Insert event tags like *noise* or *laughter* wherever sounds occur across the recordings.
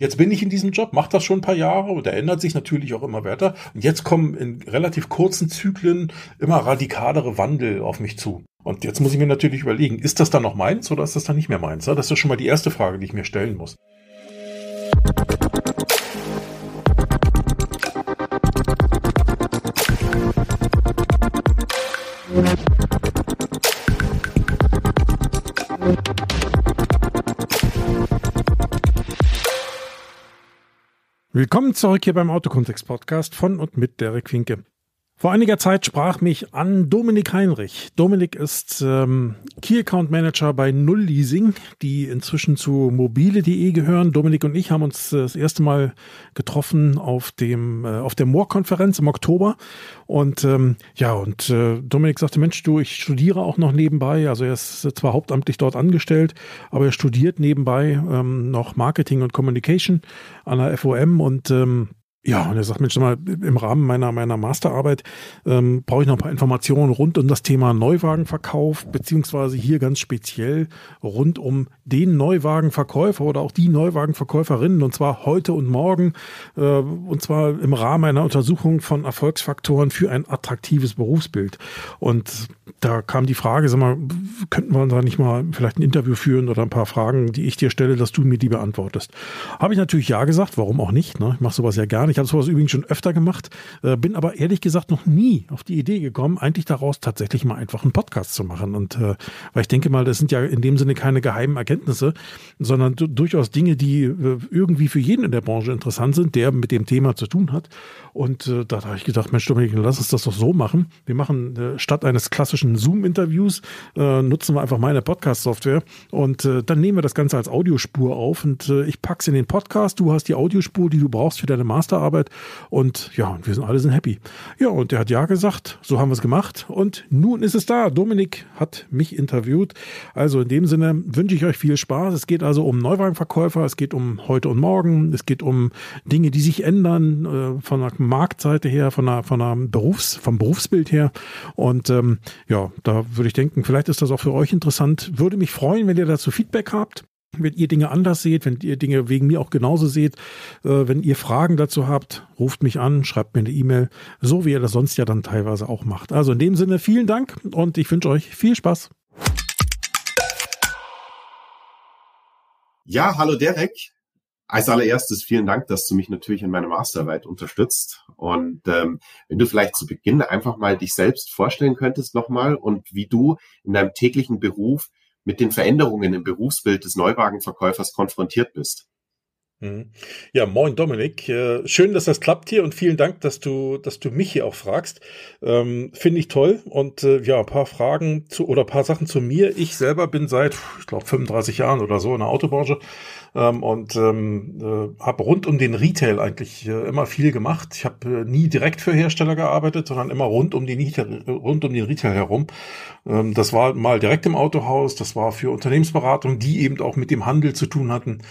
Jetzt bin ich in diesem Job, mache das schon ein paar Jahre und der ändert sich natürlich auch immer weiter. Und jetzt kommen in relativ kurzen Zyklen immer radikalere Wandel auf mich zu. Und jetzt muss ich mir natürlich überlegen, ist das dann noch meins oder ist das dann nicht mehr meins? Das ist schon mal die erste Frage, die ich mir stellen muss. Willkommen zurück hier beim Autokontext Podcast von und mit Derek Winke. Vor einiger Zeit sprach mich an Dominik Heinrich. Dominik ist ähm, Key Account Manager bei Null Leasing, die inzwischen zu mobile.de gehören. Dominik und ich haben uns das erste Mal getroffen auf dem äh, auf der Moor-Konferenz im Oktober. Und ähm, ja, und äh, Dominik sagte, Mensch, du, ich studiere auch noch nebenbei. Also er ist zwar hauptamtlich dort angestellt, aber er studiert nebenbei ähm, noch Marketing und Communication an der FOM und ähm, ja, und er sagt, Mensch, mal, im Rahmen meiner, meiner Masterarbeit ähm, brauche ich noch ein paar Informationen rund um das Thema Neuwagenverkauf, beziehungsweise hier ganz speziell rund um den Neuwagenverkäufer oder auch die Neuwagenverkäuferinnen, und zwar heute und morgen, äh, und zwar im Rahmen einer Untersuchung von Erfolgsfaktoren für ein attraktives Berufsbild. Und da kam die Frage, sag mal, könnten wir da nicht mal vielleicht ein Interview führen oder ein paar Fragen, die ich dir stelle, dass du mir die beantwortest. Habe ich natürlich ja gesagt, warum auch nicht, ne? Ich mache sowas ja gerne ich habe sowas übrigens schon öfter gemacht, äh, bin aber ehrlich gesagt noch nie auf die Idee gekommen, eigentlich daraus tatsächlich mal einfach einen Podcast zu machen. Und äh, weil ich denke mal, das sind ja in dem Sinne keine geheimen Erkenntnisse, sondern durchaus Dinge, die äh, irgendwie für jeden in der Branche interessant sind, der mit dem Thema zu tun hat. Und äh, da habe ich gedacht, Mensch, Dominik, lass uns das doch so machen. Wir machen äh, statt eines klassischen Zoom-Interviews, äh, nutzen wir einfach meine Podcast-Software und äh, dann nehmen wir das Ganze als Audiospur auf und äh, ich pack's in den Podcast. Du hast die Audiospur, die du brauchst für deine Masterarbeit und ja, wir sind alle sind happy. Ja, und der hat ja gesagt, so haben wir es gemacht und nun ist es da. Dominik hat mich interviewt. Also in dem Sinne wünsche ich euch viel Spaß. Es geht also um Neuwagenverkäufer, es geht um heute und morgen, es geht um Dinge, die sich ändern äh, von einer Marktseite her, von einer, von einer Berufs, vom Berufsbild her. Und ähm, ja, da würde ich denken, vielleicht ist das auch für euch interessant. Würde mich freuen, wenn ihr dazu Feedback habt. Wenn ihr Dinge anders seht, wenn ihr Dinge wegen mir auch genauso seht, äh, wenn ihr Fragen dazu habt, ruft mich an, schreibt mir eine E-Mail, so wie ihr das sonst ja dann teilweise auch macht. Also in dem Sinne vielen Dank und ich wünsche euch viel Spaß. Ja, hallo Derek. Als allererstes vielen Dank, dass du mich natürlich in meiner Masterarbeit unterstützt. Und ähm, wenn du vielleicht zu Beginn einfach mal dich selbst vorstellen könntest nochmal und wie du in deinem täglichen Beruf mit den Veränderungen im Berufsbild des Neuwagenverkäufers konfrontiert bist. Mhm. Ja, moin Dominik. Äh, schön, dass das klappt hier und vielen Dank, dass du, dass du mich hier auch fragst. Ähm, Finde ich toll. Und äh, ja, ein paar Fragen zu oder ein paar Sachen zu mir. Ich selber bin seit, ich glaube, 35 Jahren oder so in der Autobranche ähm, und ähm, äh, habe rund um den Retail eigentlich äh, immer viel gemacht. Ich habe äh, nie direkt für Hersteller gearbeitet, sondern immer rund um, die, rund um den Retail herum. Ähm, das war mal direkt im Autohaus, das war für Unternehmensberatung, die eben auch mit dem Handel zu tun hatten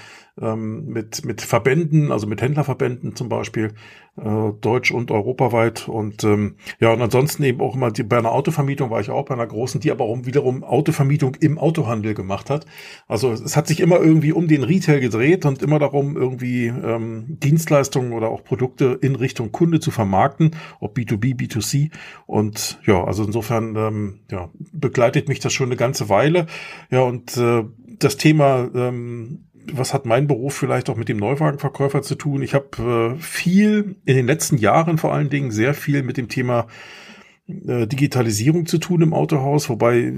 ähm, mit, mit Verbänden, also mit Händlerverbänden zum Beispiel, äh, deutsch und europaweit. Und ähm, ja, und ansonsten eben auch immer die, bei einer Autovermietung war ich auch bei einer großen, die aber auch wiederum Autovermietung im Autohandel gemacht hat. Also es hat sich immer irgendwie um den Retail gedreht und immer darum, irgendwie ähm, Dienstleistungen oder auch Produkte in Richtung Kunde zu vermarkten, ob B2B, B2C. Und ja, also insofern ähm, ja, begleitet mich das schon eine ganze Weile. Ja, und äh, das Thema ähm, was hat mein Beruf vielleicht auch mit dem Neuwagenverkäufer zu tun? Ich habe äh, viel in den letzten Jahren vor allen Dingen sehr viel mit dem Thema Digitalisierung zu tun im Autohaus, wobei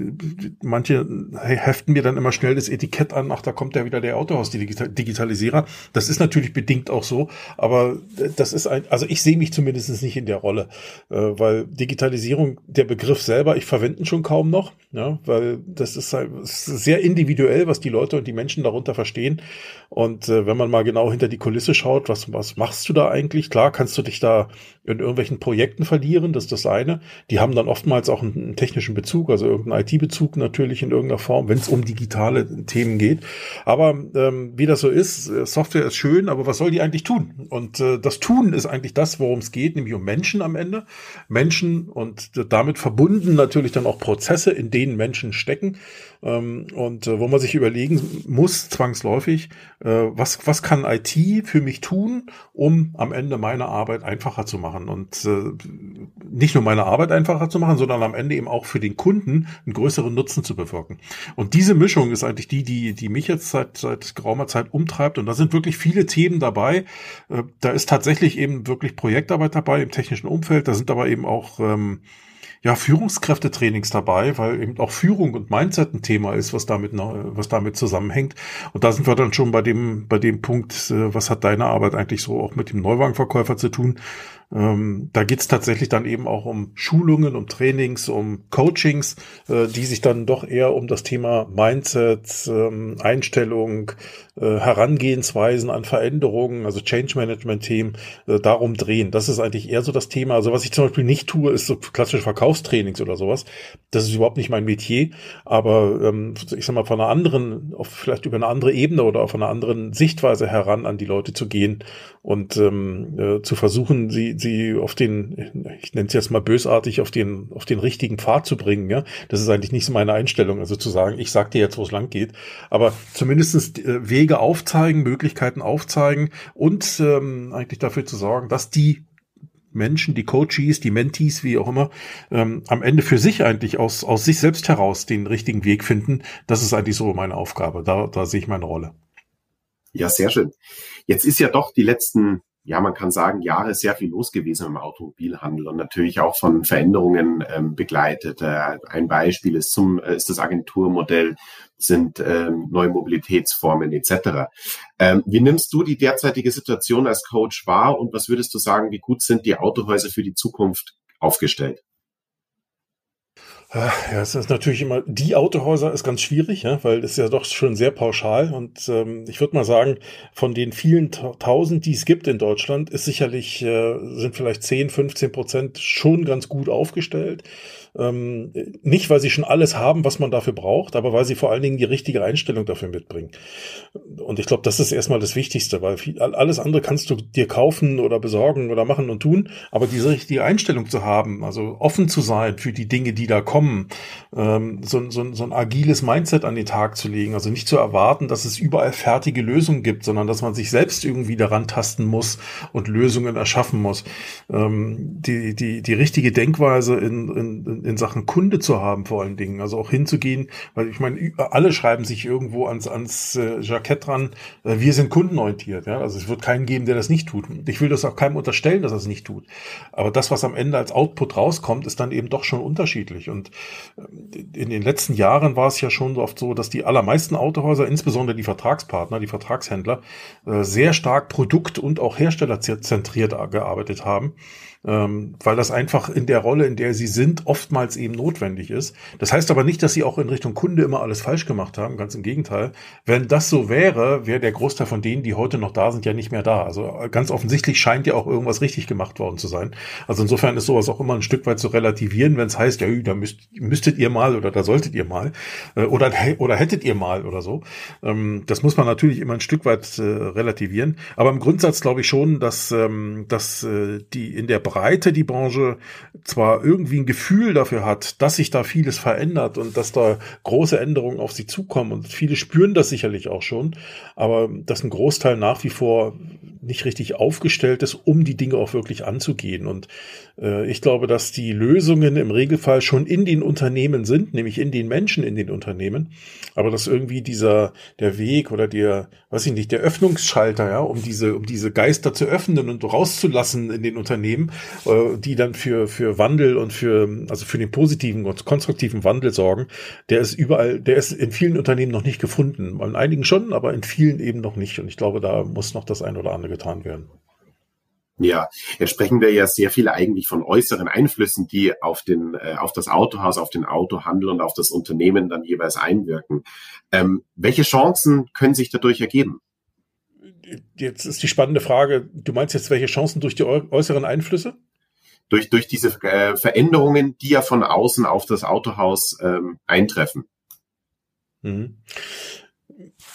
manche heften mir dann immer schnell das Etikett an, ach, da kommt ja wieder der Autohaus-Digitalisierer. Das ist natürlich bedingt auch so, aber das ist ein, also ich sehe mich zumindest nicht in der Rolle, äh, weil Digitalisierung, der Begriff selber, ich verwende ihn schon kaum noch, ja, weil das ist, sehr individuell, was die Leute und die Menschen darunter verstehen. Und äh, wenn man mal genau hinter die Kulisse schaut, was, was machst du da eigentlich? Klar, kannst du dich da in irgendwelchen Projekten verlieren, das ist das eine. Die haben dann oftmals auch einen, technischen Bezug, also irgendeinen IT-Bezug natürlich in irgendeiner Form, wenn es um digitale Themen geht. Aber ähm, wie das so ist, äh, Software ist schön, aber was soll die eigentlich tun? Und äh, das Tun ist eigentlich das, worum es geht, nämlich um Menschen am Ende. Menschen und damit verbunden natürlich dann auch Prozesse, in denen Menschen stecken. Ähm, und äh, wo man sich überlegen muss, zwangsläufig, äh, was, was kann IT für mich tun, um am Ende meine Arbeit einfacher zu machen. Und äh, nicht nur meine Arbeit einfacher zu machen, sondern am Ende eben auch für den Kunden einen größeren Nutzen zu bewirken. Und diese Mischung ist eigentlich die, die, die mich jetzt seit, seit geraumer Zeit umtreibt. Und da sind wirklich viele Themen dabei. Äh, da ist tatsächlich eben wirklich Projektarbeit dabei im technischen Umfeld. Da sind aber eben auch ähm, ja, Führungskräftetrainings dabei, weil eben auch Führung und Mindset ein Thema ist, was damit, was damit zusammenhängt. Und da sind wir dann schon bei dem, bei dem Punkt, äh, was hat deine Arbeit eigentlich so auch mit dem Neuwagenverkäufer zu tun? Ähm, da geht's tatsächlich dann eben auch um Schulungen, um Trainings, um Coachings, äh, die sich dann doch eher um das Thema Mindset, ähm, Einstellung, äh, Herangehensweisen an Veränderungen, also Change Management Themen, äh, darum drehen. Das ist eigentlich eher so das Thema. Also was ich zum Beispiel nicht tue, ist so klassische Verkaufstrainings oder sowas. Das ist überhaupt nicht mein Metier. Aber ähm, ich sag mal, von einer anderen, vielleicht über eine andere Ebene oder auf einer anderen Sichtweise heran an die Leute zu gehen und ähm, äh, zu versuchen, sie, sie auf den, ich nenne es jetzt mal bösartig, auf den, auf den richtigen Pfad zu bringen. Ja, das ist eigentlich nicht so meine Einstellung. Also zu sagen, ich sag dir jetzt, wo es lang geht, aber zumindestens äh, Wege aufzeigen, Möglichkeiten aufzeigen und ähm, eigentlich dafür zu sorgen, dass die Menschen, die Coaches, die Mentees, wie auch immer, ähm, am Ende für sich eigentlich aus, aus sich selbst heraus den richtigen Weg finden. Das ist eigentlich so meine Aufgabe. Da, da sehe ich meine Rolle. Ja, sehr schön. Jetzt ist ja doch die letzten ja, man kann sagen, Jahre sehr viel los gewesen im Automobilhandel und natürlich auch von Veränderungen ähm, begleitet. Äh, ein Beispiel ist zum äh, ist das Agenturmodell, sind ähm, neue Mobilitätsformen etc. Ähm, wie nimmst du die derzeitige Situation als Coach wahr und was würdest du sagen, wie gut sind die Autohäuser für die Zukunft aufgestellt? Ja, es ist natürlich immer, die Autohäuser ist ganz schwierig, ja, weil es ja doch schon sehr pauschal und ähm, ich würde mal sagen, von den vielen tausend, die es gibt in Deutschland, ist sicherlich, äh, sind vielleicht 10, 15 Prozent schon ganz gut aufgestellt. Ähm, nicht, weil sie schon alles haben, was man dafür braucht, aber weil sie vor allen Dingen die richtige Einstellung dafür mitbringen. Und ich glaube, das ist erstmal das Wichtigste, weil viel, alles andere kannst du dir kaufen oder besorgen oder machen und tun, aber diese richtige Einstellung zu haben, also offen zu sein für die Dinge, die da kommen, ähm, so, so, so ein agiles Mindset an den Tag zu legen, also nicht zu erwarten, dass es überall fertige Lösungen gibt, sondern dass man sich selbst irgendwie daran tasten muss und Lösungen erschaffen muss. Ähm, die, die, die richtige Denkweise in, in, in Sachen Kunde zu haben, vor allen Dingen. Also auch hinzugehen, weil ich meine, alle schreiben sich irgendwo ans, ans äh, Jackett dran, äh, wir sind kundenorientiert. Ja? Also es wird keinen geben, der das nicht tut. Ich will das auch keinem unterstellen, dass er es nicht tut. Aber das, was am Ende als Output rauskommt, ist dann eben doch schon unterschiedlich. Und äh, in den letzten Jahren war es ja schon oft so, dass die allermeisten Autohäuser, insbesondere die Vertragspartner, die Vertragshändler, äh, sehr stark produkt- und auch herstellerzentriert gearbeitet haben ähm, weil das einfach in der Rolle, in der sie sind, oftmals eben notwendig ist. Das heißt aber nicht, dass sie auch in Richtung Kunde immer alles falsch gemacht haben, ganz im Gegenteil. Wenn das so wäre, wäre der Großteil von denen, die heute noch da sind, ja nicht mehr da. Also äh, ganz offensichtlich scheint ja auch irgendwas richtig gemacht worden zu sein. Also insofern ist sowas auch immer ein Stück weit zu relativieren, wenn es heißt, ja, da müsst, müsstet ihr mal oder da solltet ihr mal äh, oder, oder hättet ihr mal oder so. Ähm, das muss man natürlich immer ein Stück weit äh, relativieren. Aber im Grundsatz glaube ich schon, dass, ähm, dass die in der Breite die Branche zwar irgendwie ein Gefühl dafür hat, dass sich da vieles verändert und dass da große Änderungen auf sie zukommen und viele spüren das sicherlich auch schon, aber dass ein Großteil nach wie vor nicht richtig aufgestellt ist, um die Dinge auch wirklich anzugehen. Und äh, ich glaube, dass die Lösungen im Regelfall schon in den Unternehmen sind, nämlich in den Menschen in den Unternehmen, aber dass irgendwie dieser der Weg oder der, weiß ich nicht, der Öffnungsschalter, ja, um diese um diese Geister zu öffnen und rauszulassen in den Unternehmen, äh, die dann für, für Wandel und für, also für den positiven und konstruktiven Wandel sorgen, der ist überall, der ist in vielen Unternehmen noch nicht gefunden. In einigen schon, aber in vielen eben noch nicht. Und ich glaube, da muss noch das ein oder andere getan werden. Ja, jetzt sprechen wir ja sehr viel eigentlich von äußeren Einflüssen, die auf den, äh, auf das Autohaus, auf den Autohandel und auf das Unternehmen dann jeweils einwirken. Ähm, welche Chancen können sich dadurch ergeben? jetzt ist die spannende Frage, du meinst jetzt welche Chancen durch die äußeren Einflüsse? Durch, durch diese äh, Veränderungen, die ja von außen auf das Autohaus ähm, eintreffen. Mhm.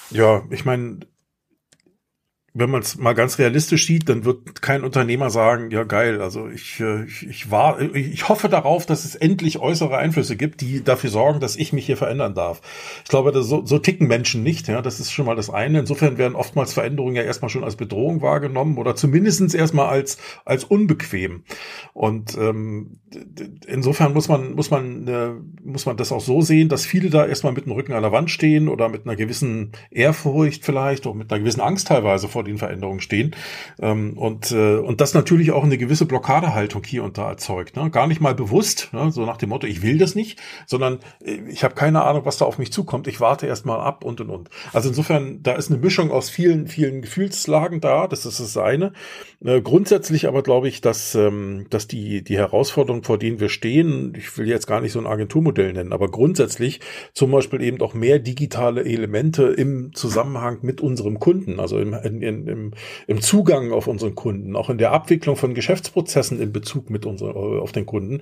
Ja, ich meine, wenn man es mal ganz realistisch sieht, dann wird kein Unternehmer sagen, ja geil, also ich, äh, ich, ich war, ich hoffe darauf, dass es endlich äußere Einflüsse gibt, die dafür sorgen, dass ich mich hier verändern darf. Ich glaube, so, so ticken Menschen nicht, ja, das ist schon mal das eine. Insofern werden oftmals Veränderungen ja erstmal schon als Bedrohung wahrgenommen oder zumindestens erstmal als, als unbequem. Und ähm, insofern muss man, muss man, äh, muss man das auch so sehen, dass viele da erstmal mit dem Rücken an der Wand stehen oder mit einer gewissen Ehrfurcht vielleicht oder mit einer gewissen Angst teilweise vor den Veränderungen stehen. Ähm, und, äh, und das natürlich auch eine gewisse Blockadehaltung hier und da erzeugt. Ne? Gar nicht mal bewusst, ne? so nach dem Motto, ich will das nicht, sondern äh, ich habe keine Ahnung, was da auf mich zukommt. Ich warte erst mal ab und und und. Also insofern, da ist eine Mischung aus vielen, vielen Gefühlslagen da. Das ist das eine. Äh, grundsätzlich aber glaube ich, dass, ähm, dass die, die Herausforderungen, vor denen wir stehen, ich will jetzt gar nicht so ein Agenturmodell nennen, aber grundsätzlich zum Beispiel eben auch mehr digitale Elemente im Zusammenhang mit unserem Kunden, also in, in, im, im Zugang auf unseren Kunden, auch in der Abwicklung von Geschäftsprozessen in Bezug mit unseren, auf den Kunden.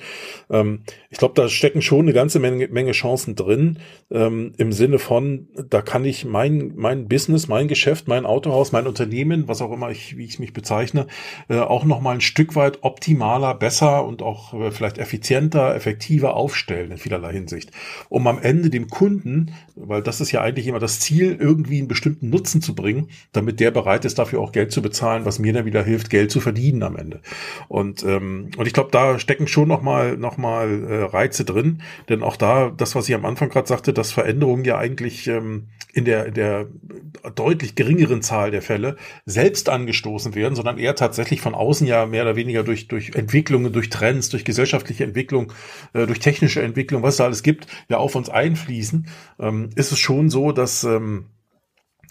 Ähm, ich glaube, da stecken schon eine ganze Menge, Menge Chancen drin, ähm, im Sinne von, da kann ich mein, mein Business, mein Geschäft, mein Autohaus, mein Unternehmen, was auch immer ich, wie ich mich bezeichne, äh, auch noch mal ein Stück weit optimaler, besser und auch äh, vielleicht effizienter, effektiver aufstellen in vielerlei Hinsicht, um am Ende dem Kunden, weil das ist ja eigentlich immer das Ziel, irgendwie einen bestimmten Nutzen zu bringen, damit der bereit ist, dafür auch Geld zu bezahlen, was mir dann wieder hilft, Geld zu verdienen am Ende. Und ähm, und ich glaube, da stecken schon noch mal noch mal äh, Reize drin, denn auch da, das, was ich am Anfang gerade sagte, dass Veränderungen ja eigentlich ähm, in der in der deutlich geringeren Zahl der Fälle selbst angestoßen werden, sondern eher tatsächlich von außen ja mehr oder weniger durch, durch Entwicklungen, durch Trends, durch gesellschaftliche Entwicklung, äh, durch technische Entwicklung, was da alles gibt, ja auf uns einfließen, ähm, ist es schon so, dass ähm,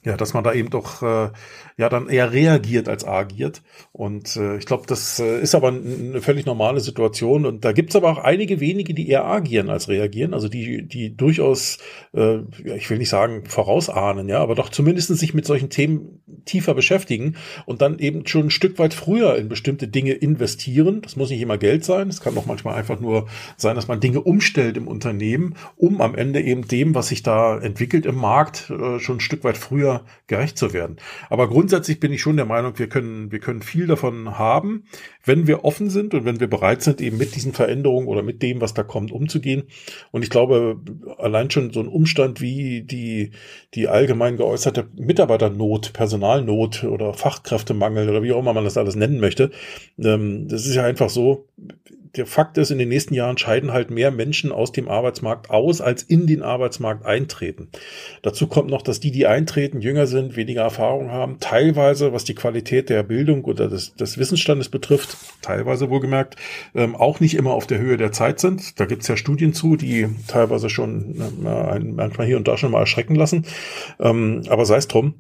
ja, dass man da eben doch äh, ja dann eher reagiert als agiert. Und äh, ich glaube, das äh, ist aber eine völlig normale Situation. Und da gibt's aber auch einige wenige, die eher agieren als reagieren. Also die, die durchaus, äh, ich will nicht sagen vorausahnen, ja, aber doch zumindest sich mit solchen Themen tiefer beschäftigen und dann eben schon ein Stück weit früher in bestimmte Dinge investieren. Das muss nicht immer Geld sein. Es kann doch manchmal einfach nur sein, dass man Dinge umstellt im Unternehmen, um am Ende eben dem, was sich da entwickelt im Markt, äh, schon ein Stück weit früher gerecht zu werden. Aber grundsätzlich bin ich schon der Meinung, wir können, wir können viel davon haben, wenn wir offen sind und wenn wir bereit sind, eben mit diesen Veränderungen oder mit dem, was da kommt, umzugehen. Und ich glaube, allein schon so ein Umstand wie die, die allgemein geäußerte Mitarbeiternot, Personalnot oder Fachkräftemangel oder wie auch immer man das alles nennen möchte, ähm, das ist ja einfach so, der Fakt ist, in den nächsten Jahren scheiden halt mehr Menschen aus dem Arbeitsmarkt aus, als in den Arbeitsmarkt eintreten. Dazu kommt noch, dass die, die eintreten, jünger sind, weniger Erfahrung haben, teilweise, was die Qualität der Bildung oder des, des Wissensstandes betrifft, teilweise wohlgemerkt, ähm, auch nicht immer auf der Höhe der Zeit sind. Da gibt's ja Studien zu, die teilweise schon äh, manchmal hier und da schon mal erschrecken lassen. Ähm, aber sei es drum.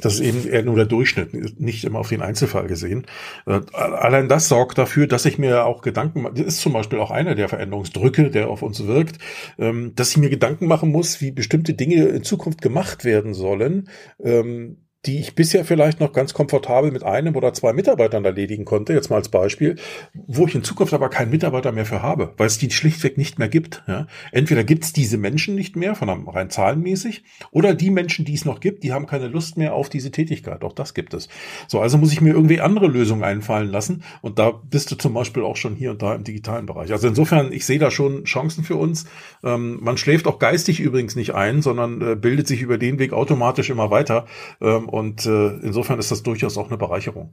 Das ist eben eher nur der Durchschnitt, nicht immer auf den Einzelfall gesehen. Äh, allein das sorgt dafür, dass ich mir auch Gedanken, das ist zum Beispiel auch einer der Veränderungsdrücke, der auf uns wirkt, ähm, dass ich mir Gedanken machen muss, wie bestimmte Dinge in Zukunft gemacht werden sollen, ähm, die ich bisher vielleicht noch ganz komfortabel mit einem oder zwei Mitarbeitern erledigen konnte, jetzt mal als Beispiel, wo ich in Zukunft aber keinen Mitarbeiter mehr für habe, weil es die schlichtweg nicht mehr gibt. Ja? Entweder gibt es diese Menschen nicht mehr, von einem rein zahlenmäßig, oder die Menschen, die es noch gibt, die haben keine Lust mehr auf diese Tätigkeit. Auch das gibt es. So, also muss ich mir irgendwie andere Lösungen einfallen lassen. Und da bist du zum Beispiel auch schon hier und da im digitalen Bereich. Also insofern, ich sehe da schon Chancen für uns. Ähm, man schläft auch geistig übrigens nicht ein, sondern äh, bildet sich über den Weg automatisch immer weiter. Ähm, und äh, insofern ist das durchaus auch eine Bereicherung.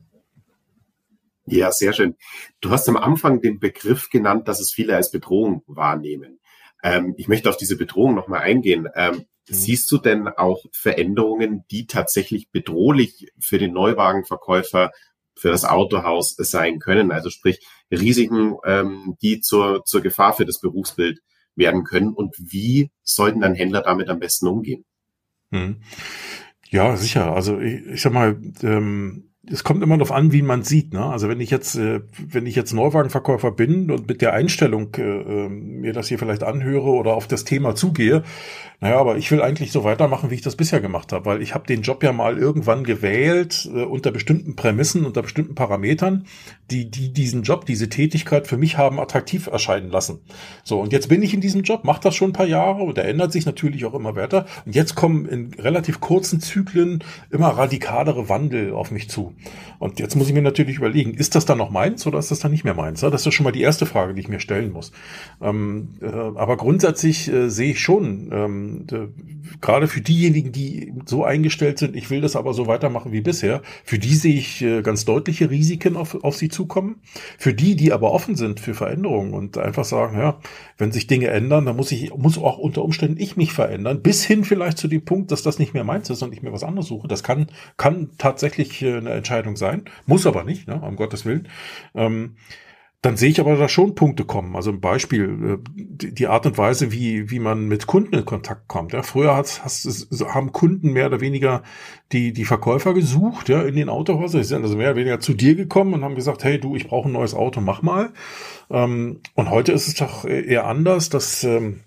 Ja, sehr schön. Du hast am Anfang den Begriff genannt, dass es viele als Bedrohung wahrnehmen. Ähm, ich möchte auf diese Bedrohung nochmal eingehen. Ähm, mhm. Siehst du denn auch Veränderungen, die tatsächlich bedrohlich für den Neuwagenverkäufer, für das Autohaus sein können? Also sprich Risiken, ähm, die zur, zur Gefahr für das Berufsbild werden können. Und wie sollten dann Händler damit am besten umgehen? Mhm. Ja, sicher. Also ich, ich sag mal, ähm, es kommt immer darauf an, wie man sieht. Ne? Also wenn ich jetzt, äh, wenn ich jetzt Neuwagenverkäufer bin und mit der Einstellung äh, äh, mir das hier vielleicht anhöre oder auf das Thema zugehe, Naja, aber ich will eigentlich so weitermachen, wie ich das bisher gemacht habe, weil ich habe den Job ja mal irgendwann gewählt äh, unter bestimmten Prämissen, unter bestimmten Parametern, die, die diesen Job, diese Tätigkeit für mich haben attraktiv erscheinen lassen. So, und jetzt bin ich in diesem Job, mache das schon ein paar Jahre und der ändert sich natürlich auch immer weiter. Und jetzt kommen in relativ kurzen Zyklen immer radikalere Wandel auf mich zu. Und jetzt muss ich mir natürlich überlegen, ist das dann noch meins oder ist das dann nicht mehr meins? Das ist schon mal die erste Frage, die ich mir stellen muss. Ähm, äh, aber grundsätzlich äh, sehe ich schon, ähm, gerade für diejenigen, die so eingestellt sind, ich will das aber so weitermachen wie bisher, für die sehe ich äh, ganz deutliche Risiken auf, auf sie zukommen. Für die, die aber offen sind für Veränderungen und einfach sagen, ja, wenn sich Dinge ändern, dann muss ich, muss auch unter Umständen ich mich verändern, bis hin vielleicht zu dem Punkt, dass das nicht mehr meins ist und ich mir was anderes suche. Das kann, kann tatsächlich äh, eine Entscheidung sein, muss aber nicht, ne, um Gottes Willen. Ähm, dann sehe ich aber da schon Punkte kommen. Also ein Beispiel, äh, die Art und Weise, wie, wie man mit Kunden in Kontakt kommt. Ja, früher hast, hast, haben Kunden mehr oder weniger die, die Verkäufer gesucht, ja, in den Autohäusern. Sie sind also mehr oder weniger zu dir gekommen und haben gesagt, hey du, ich brauche ein neues Auto, mach mal. Ähm, und heute ist es doch eher anders, dass ähm,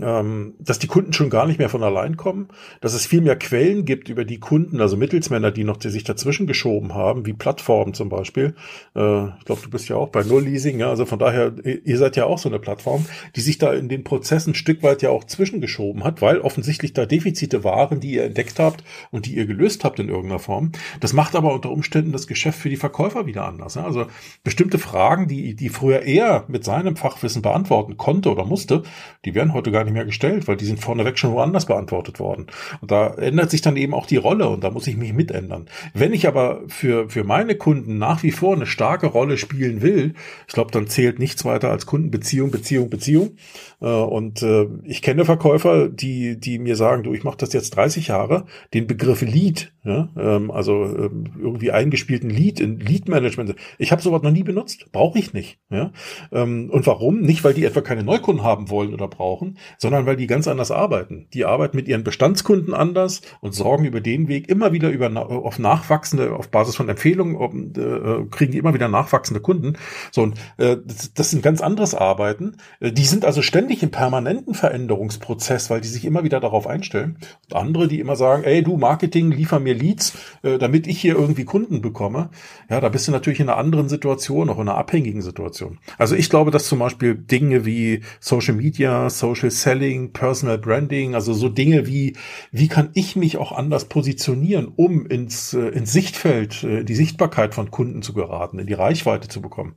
ähm, dass die Kunden schon gar nicht mehr von allein kommen, dass es viel mehr Quellen gibt über die Kunden, also Mittelsmänner, die noch die sich dazwischen geschoben haben, wie Plattformen zum Beispiel. Äh, ich glaube, du bist ja auch bei Null Leasing, ja, also von daher, ihr seid ja auch so eine Plattform, die sich da in den Prozessen ein Stück weit ja auch zwischengeschoben hat, weil offensichtlich da Defizite waren, die ihr entdeckt habt und die ihr gelöst habt in irgendeiner Form. Das macht aber unter Umständen das Geschäft für die Verkäufer wieder anders. Ja? Also bestimmte Fragen, die, die früher er mit seinem Fachwissen beantworten konnte oder musste, die werden heute gar nicht mehr gestellt, weil die sind vorneweg schon woanders beantwortet worden. Und da ändert sich dann eben auch die Rolle und da muss ich mich mitändern. Wenn ich aber für, für meine Kunden nach wie vor eine starke Rolle spielen will, ich glaube, dann zählt nichts weiter als Kundenbeziehung, Beziehung, Beziehung. Äh, und äh, ich kenne Verkäufer, die, die mir sagen, du, ich mache das jetzt 30 Jahre, den Begriff Lead, ja, ähm, also ähm, irgendwie eingespielten Lead in Lead Management. Ich habe sowas noch nie benutzt, brauche ich nicht. Ja? Ähm, und warum? Nicht, weil die etwa keine Neukunden haben wollen oder brauchen, sondern weil die ganz anders arbeiten. Die arbeiten mit ihren Bestandskunden anders und sorgen über den Weg immer wieder über auf nachwachsende, auf Basis von Empfehlungen, äh, kriegen die immer wieder nachwachsende Kunden. So und äh, das, das sind ganz anderes Arbeiten. Äh, die sind also ständig im permanenten Veränderungsprozess, weil die sich immer wieder darauf einstellen. Und andere, die immer sagen, ey du Marketing, liefer mir Leads, äh, damit ich hier irgendwie Kunden bekomme. Ja, da bist du natürlich in einer anderen Situation, auch in einer abhängigen Situation. Also ich glaube, dass zum Beispiel Dinge wie Social Media, Social Selling, Personal Branding, also so Dinge wie, wie kann ich mich auch anders positionieren, um ins, äh, ins Sichtfeld, äh, die Sichtbarkeit von Kunden zu geraten, in die Reichweite zu bekommen.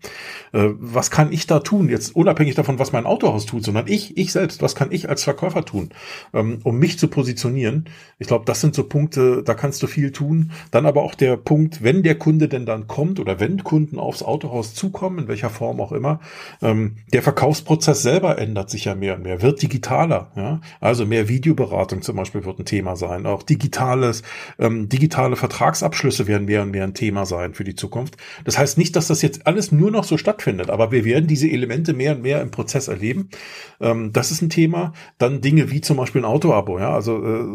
Äh, was kann ich da tun? Jetzt unabhängig davon, was mein Autohaus tut, sondern ich, ich selbst, was kann ich als Verkäufer tun, ähm, um mich zu positionieren? Ich glaube, das sind so Punkte, da kannst du viel tun. Dann aber auch der Punkt, wenn der Kunde denn dann kommt oder wenn Kunden aufs Autohaus zukommen, in welcher Form auch immer, ähm, der Verkaufsprozess selber ändert sich ja mehr und mehr, wird digitaler. Ja? Also mehr Videoberatung zum Beispiel wird ein Thema sein. Auch digitales, ähm, digitale Vertragsabschlüsse werden mehr und mehr ein Thema sein für die Zukunft. Das heißt nicht, dass das jetzt alles nur noch so stattfindet, aber wir werden diese Elemente mehr und mehr im Prozess erleben. Ähm, das ist ein Thema. Dann Dinge wie zum Beispiel ein Autoabo. Ja? Also äh,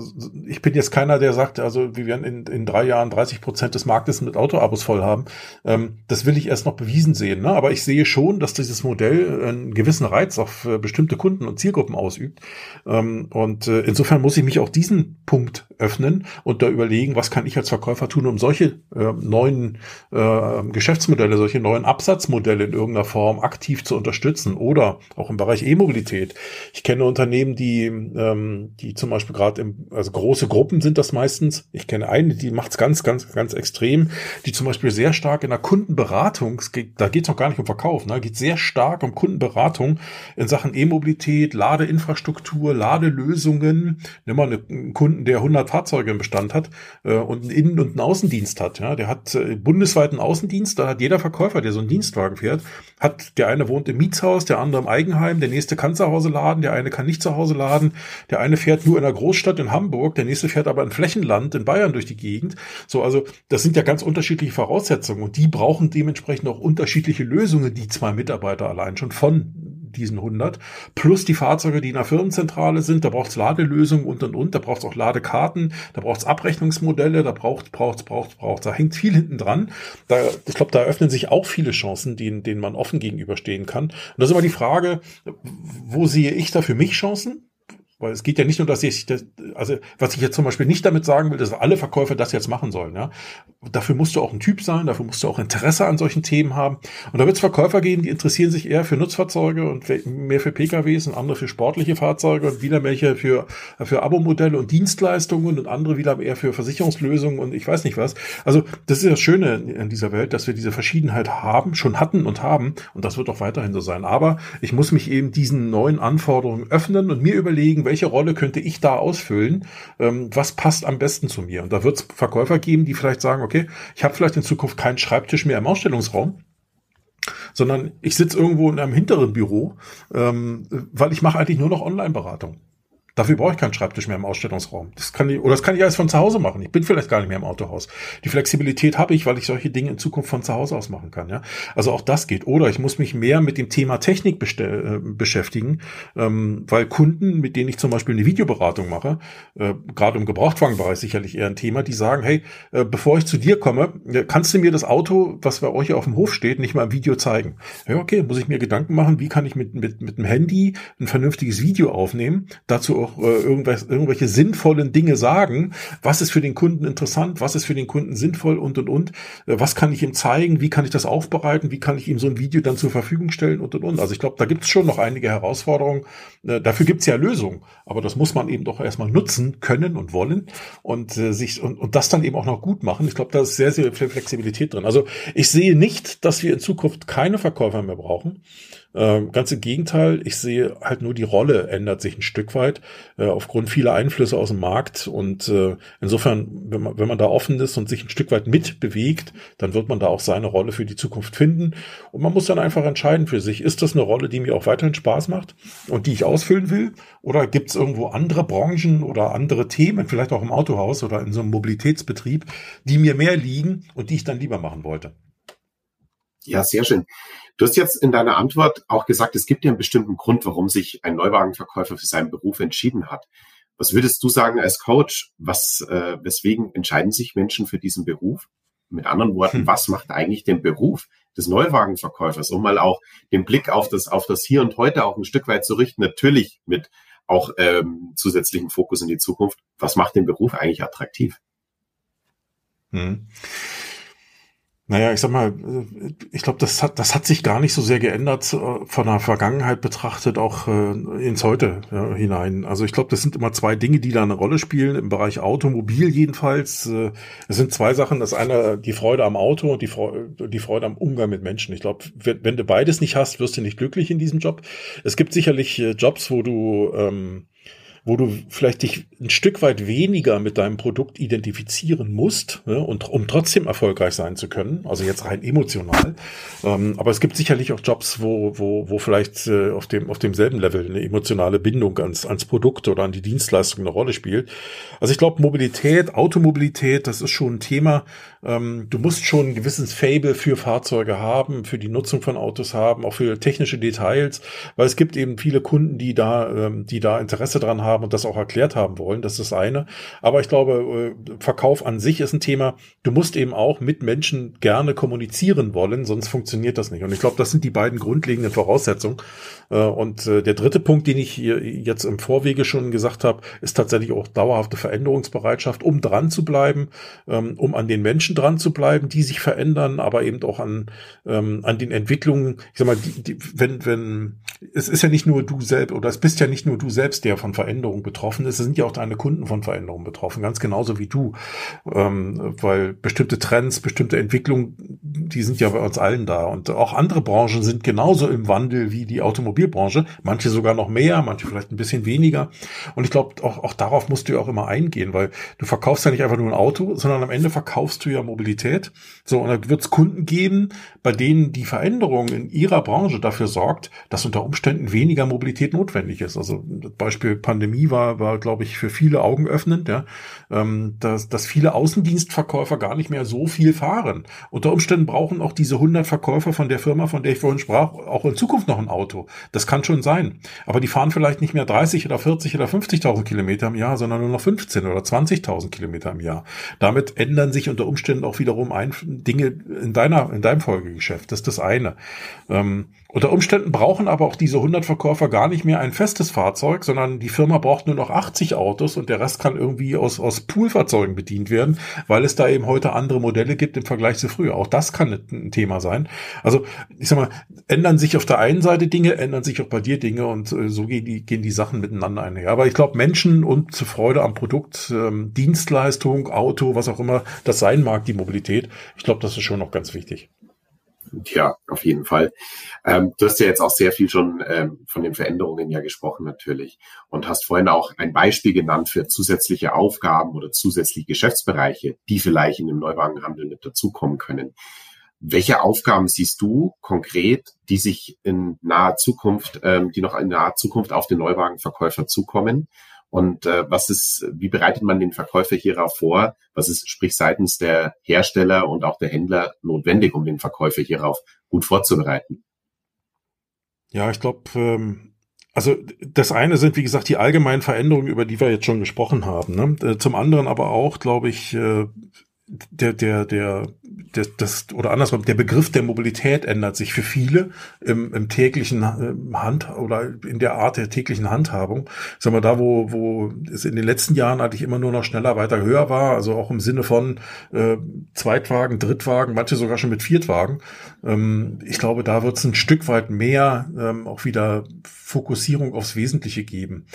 ich bin jetzt keiner, der sagt, also wir werden in, in drei Jahren 30 Prozent des Marktes mit Autoabos voll haben. Ähm, das will ich erst noch bewiesen sehen. Ne? Aber ich sehe schon, dass dieses Modell einen gewissen Reiz auf äh, bestimmte Kunden und Zielgruppen ausübt. Ähm, und äh, insofern muss ich mich auch diesen Punkt öffnen und da überlegen, was kann ich als Verkäufer tun, um solche äh, neuen äh, Geschäftsmodelle, solche neuen Absatzmodelle in irgendeiner Form aktiv zu unterstützen oder auch im Bereich E-Mobilität. Ich kenne Unternehmen, die, ähm, die zum Beispiel gerade im, also große Gruppen sind das meistens. Ich kenne eine, die macht es ganz, ganz, ganz extrem, die zum Beispiel sehr stark in der Kundenberatung, da geht es noch gar nicht um Verkauf, ne, geht sehr stark um Kundenberatung in Sachen E-Mobilität, Ladeinfrastruktur, Ladelösungen. Nimm mal einen Kunden, der 100 Fahrzeuge im Bestand hat äh, und einen Innen- und einen Außendienst hat. Ja, der hat äh, bundesweiten Außendienst, da hat jeder Verkäufer, der so einen Dienstwagen fährt, hat der eine wohnt im Mietshaus, der andere im Eigenheim, der nächste kann zu Hause laden, der eine kann nicht zu Hause laden, der eine fährt nur in der Großstadt in Hamburg, der nächste fährt aber in Flächenland in Bayern durch die Gegend. So, also das sind ja ganz unterschiedliche Voraussetzungen und die brauchen dementsprechend auch unterschiedliche Lösungen, die zwei Mitarbeiter allein schon von diesen 100, plus die Fahrzeuge, die in der Firmenzentrale sind, da braucht es Ladelösungen und und und, da braucht es auch Ladekarten, da braucht es Abrechnungsmodelle, da braucht braucht braucht braucht, da hängt viel hinten dran. Da, ich glaube, da eröffnen sich auch viele Chancen, denen, denen man offen gegenüberstehen kann. Und das ist immer die Frage, wo sehe ich da für mich Chancen? Weil es geht ja nicht nur, dass ich, das, also was ich jetzt zum Beispiel nicht damit sagen will, dass alle Verkäufer das jetzt machen sollen. Ja? Dafür musst du auch ein Typ sein, dafür musst du auch Interesse an solchen Themen haben. Und da wird es Verkäufer geben, die interessieren sich eher für Nutzfahrzeuge und mehr für PKWs und andere für sportliche Fahrzeuge und wieder welche für, für Abo-Modelle und Dienstleistungen und andere wieder eher für Versicherungslösungen und ich weiß nicht was. Also das ist das Schöne in dieser Welt, dass wir diese Verschiedenheit haben, schon hatten und haben und das wird auch weiterhin so sein. Aber ich muss mich eben diesen neuen Anforderungen öffnen und mir überlegen, welche Rolle könnte ich da ausfüllen, ähm, was passt am besten zu mir. Und da wird es Verkäufer geben, die vielleicht sagen, okay, ich habe vielleicht in Zukunft keinen Schreibtisch mehr im Ausstellungsraum, sondern ich sitze irgendwo in einem hinteren Büro, ähm, weil ich mache eigentlich nur noch Online-Beratung. Dafür brauche ich keinen Schreibtisch mehr im Ausstellungsraum. Das kann ich, oder das kann ich alles von zu Hause machen. Ich bin vielleicht gar nicht mehr im Autohaus. Die Flexibilität habe ich, weil ich solche Dinge in Zukunft von zu Hause aus machen kann. Ja? Also auch das geht. Oder ich muss mich mehr mit dem Thema Technik äh, beschäftigen, ähm, weil Kunden, mit denen ich zum Beispiel eine Videoberatung mache, äh, gerade im Gebrauchtwagenbereich sicherlich eher ein Thema, die sagen, hey, äh, bevor ich zu dir komme, äh, kannst du mir das Auto, was bei euch auf dem Hof steht, nicht mal im Video zeigen? Ja, okay, muss ich mir Gedanken machen, wie kann ich mit, mit, mit dem Handy ein vernünftiges Video aufnehmen, dazu auch äh, irgendwelche sinnvollen Dinge sagen. Was ist für den Kunden interessant? Was ist für den Kunden sinnvoll und, und, und? Äh, was kann ich ihm zeigen? Wie kann ich das aufbereiten? Wie kann ich ihm so ein Video dann zur Verfügung stellen und, und, und? Also ich glaube, da gibt es schon noch einige Herausforderungen. Äh, dafür gibt es ja Lösungen. Aber das muss man eben doch erstmal nutzen können und wollen und äh, sich und, und das dann eben auch noch gut machen. Ich glaube, da ist sehr, sehr viel Flexibilität drin. Also ich sehe nicht, dass wir in Zukunft keine Verkäufer mehr brauchen. Äh, ganz im Gegenteil, ich sehe halt nur die Rolle ändert sich ein Stück weit äh, aufgrund vieler Einflüsse aus dem Markt. Und äh, insofern, wenn man, wenn man da offen ist und sich ein Stück weit mitbewegt, dann wird man da auch seine Rolle für die Zukunft finden. Und man muss dann einfach entscheiden für sich, ist das eine Rolle, die mir auch weiterhin Spaß macht und die ich ausfüllen will? Oder gibt es irgendwo andere Branchen oder andere Themen, vielleicht auch im Autohaus oder in so einem Mobilitätsbetrieb, die mir mehr liegen und die ich dann lieber machen wollte? Ja, sehr schön. Du hast jetzt in deiner Antwort auch gesagt, es gibt ja einen bestimmten Grund, warum sich ein Neuwagenverkäufer für seinen Beruf entschieden hat. Was würdest du sagen als Coach? Was, äh, weswegen entscheiden sich Menschen für diesen Beruf? Mit anderen Worten, hm. was macht eigentlich den Beruf des Neuwagenverkäufers, um mal auch den Blick auf das, auf das Hier und Heute auch ein Stück weit zu richten, natürlich mit auch ähm, zusätzlichen Fokus in die Zukunft. Was macht den Beruf eigentlich attraktiv? Hm. Naja, ich sag mal, ich glaube, das hat, das hat sich gar nicht so sehr geändert äh, von der Vergangenheit betrachtet, auch äh, ins Heute ja, hinein. Also ich glaube, das sind immer zwei Dinge, die da eine Rolle spielen, im Bereich Automobil jedenfalls. Äh, es sind zwei Sachen. Das eine, die Freude am Auto und die Freude, die Freude am Umgang mit Menschen. Ich glaube, wenn, wenn, du beides nicht hast, wirst du nicht glücklich in diesem Job. Es gibt sicherlich äh, Jobs, wo du ähm, wo du vielleicht dich ein Stück weit weniger mit deinem Produkt identifizieren musst, ne, und um trotzdem erfolgreich sein zu können, also jetzt rein emotional. Ähm, aber es gibt sicherlich auch Jobs, wo, wo, wo vielleicht äh, auf dem auf demselben Level eine emotionale Bindung ans, ans Produkt oder an die Dienstleistung eine Rolle spielt. Also ich glaube, Mobilität, Automobilität, das ist schon ein Thema. Ähm, du musst schon ein gewisses Fable für Fahrzeuge haben, für die Nutzung von Autos haben, auch für technische Details, weil es gibt eben viele Kunden, die da, ähm, die da Interesse dran haben und das auch erklärt haben wollen. Das ist das eine. Aber ich glaube, äh, Verkauf an sich ist ein Thema. Du musst eben auch mit Menschen gerne kommunizieren wollen, sonst funktioniert das nicht. Und ich glaube, das sind die beiden grundlegenden Voraussetzungen. Äh, und äh, der dritte Punkt, den ich jetzt im Vorwege schon gesagt habe, ist tatsächlich auch dauerhafte Veränderungsbereitschaft, um dran zu bleiben, ähm, um an den Menschen dran zu bleiben, die sich verändern, aber eben auch an, ähm, an den Entwicklungen. Ich sag mal, die, die, wenn, wenn, es ist ja nicht nur du selbst, oder es bist ja nicht nur du selbst, der von Veränderungen Veränderung betroffen ist, sind ja auch deine Kunden von Veränderungen betroffen, ganz genauso wie du. Ähm, weil bestimmte Trends, bestimmte Entwicklungen, die sind ja bei uns allen da. Und auch andere Branchen sind genauso im Wandel wie die Automobilbranche. Manche sogar noch mehr, manche vielleicht ein bisschen weniger. Und ich glaube, auch, auch darauf musst du ja auch immer eingehen, weil du verkaufst ja nicht einfach nur ein Auto, sondern am Ende verkaufst du ja Mobilität. So, und da wird es Kunden geben, bei denen die Veränderung in ihrer Branche dafür sorgt, dass unter Umständen weniger Mobilität notwendig ist. Also Beispiel Pandemie war, war glaube ich, für viele Augen öffnend, ja, ähm, dass, dass viele Außendienstverkäufer gar nicht mehr so viel fahren. Unter Umständen brauchen auch diese 100 Verkäufer von der Firma, von der ich vorhin sprach, auch in Zukunft noch ein Auto. Das kann schon sein. Aber die fahren vielleicht nicht mehr 30 oder 40 oder 50.000 Kilometer im Jahr, sondern nur noch 15 oder 20.000 Kilometer im Jahr. Damit ändern sich unter Umständen auch wiederum ein, Dinge in deiner, in deinem Folgegeschäft. Das ist das eine. Ähm, Unter Umständen brauchen aber auch diese 100 Verkäufer gar nicht mehr ein festes Fahrzeug, sondern die Firma braucht nur noch 80 Autos und der Rest kann irgendwie aus, aus Poolfahrzeugen bedient werden, weil es da eben heute andere Modelle gibt im Vergleich zu früher. Auch das kann ein Thema sein. Also ich sag mal, ändern sich auf der einen Seite Dinge, ändern sich auch bei dir Dinge und äh, so gehen die, gehen die Sachen miteinander einher. Aber ich glaube, Menschen und Freude am Produkt, ähm, Dienstleistung, Auto, was auch immer das sein mag, die Mobilität, ich glaube, das ist schon noch ganz wichtig. Ja, auf jeden Fall. Ähm, du hast ja jetzt auch sehr viel schon ähm, von den Veränderungen ja gesprochen natürlich und hast vorhin auch ein Beispiel genannt für zusätzliche Aufgaben oder zusätzliche Geschäftsbereiche, die vielleicht in dem Neuwagenhandel mit dazukommen können. Welche Aufgaben siehst du konkret, die sich in naher Zukunft, ähm, die noch in naher Zukunft auf den Neuwagenverkäufer zukommen? Und äh, was ist, wie bereitet man den Verkäufer hierauf vor? Was ist, sprich, seitens der Hersteller und auch der Händler notwendig, um den Verkäufer hierauf gut vorzubereiten? Ja, ich glaube, ähm, also das eine sind, wie gesagt, die allgemeinen Veränderungen, über die wir jetzt schon gesprochen haben. Ne? Äh, zum anderen aber auch, glaube ich, äh, der, der, der, der, das, oder andersrum, der Begriff der Mobilität ändert sich für viele im, im täglichen äh, Hand oder in der Art der täglichen Handhabung. Sagen wir da, wo, wo es in den letzten Jahren eigentlich immer nur noch schneller, weiter, höher war, also auch im Sinne von äh, Zweitwagen, Drittwagen, manche sogar schon mit Viertwagen. Ähm, ich glaube, da wird es ein Stück weit mehr ähm, auch wieder Fokussierung aufs Wesentliche geben.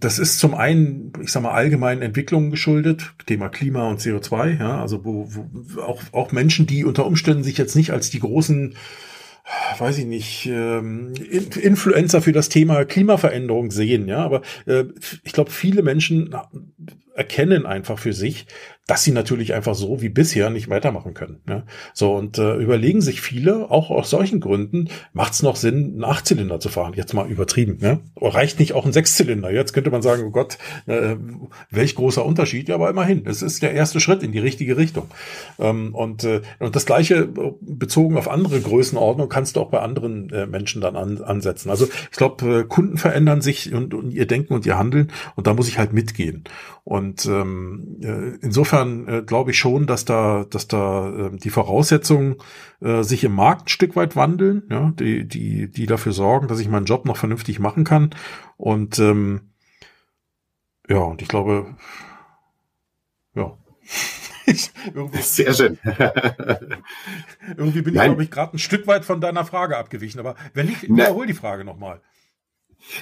Das ist zum einen, ich sag mal, allgemeinen Entwicklungen geschuldet, Thema Klima und CO2, ja, also wo, wo auch, auch Menschen, die unter Umständen sich jetzt nicht als die großen weiß ich nicht, ähm, Influencer für das Thema Klimaveränderung sehen, ja, aber äh, ich glaube, viele Menschen erkennen einfach für sich, dass sie natürlich einfach so wie bisher nicht weitermachen können. Ne? So und äh, überlegen sich viele, auch aus solchen Gründen, macht es noch Sinn, einen Achtzylinder zu fahren? Jetzt mal übertrieben. Ne? Reicht nicht auch ein Sechszylinder? Jetzt könnte man sagen, oh Gott, äh, welch großer Unterschied. Ja, aber immerhin, es ist der erste Schritt in die richtige Richtung. Ähm, und, äh, und das Gleiche äh, bezogen auf andere Größenordnungen kannst du auch bei anderen äh, Menschen dann an, ansetzen. Also ich glaube, äh, Kunden verändern sich und, und ihr Denken und ihr Handeln und da muss ich halt mitgehen. Und ähm, äh, insofern äh, glaube ich schon, dass da, dass da äh, die Voraussetzungen äh, sich im Markt ein Stück weit wandeln, ja, die, die, die dafür sorgen, dass ich meinen Job noch vernünftig machen kann. Und ähm, ja, und ich glaube, ja. *laughs* irgendwie, *laughs* Sehr schön. *laughs* irgendwie bin Nein. ich, glaube ich, gerade ein Stück weit von deiner Frage abgewichen. Aber wenn nicht, wiederhol die Frage nochmal.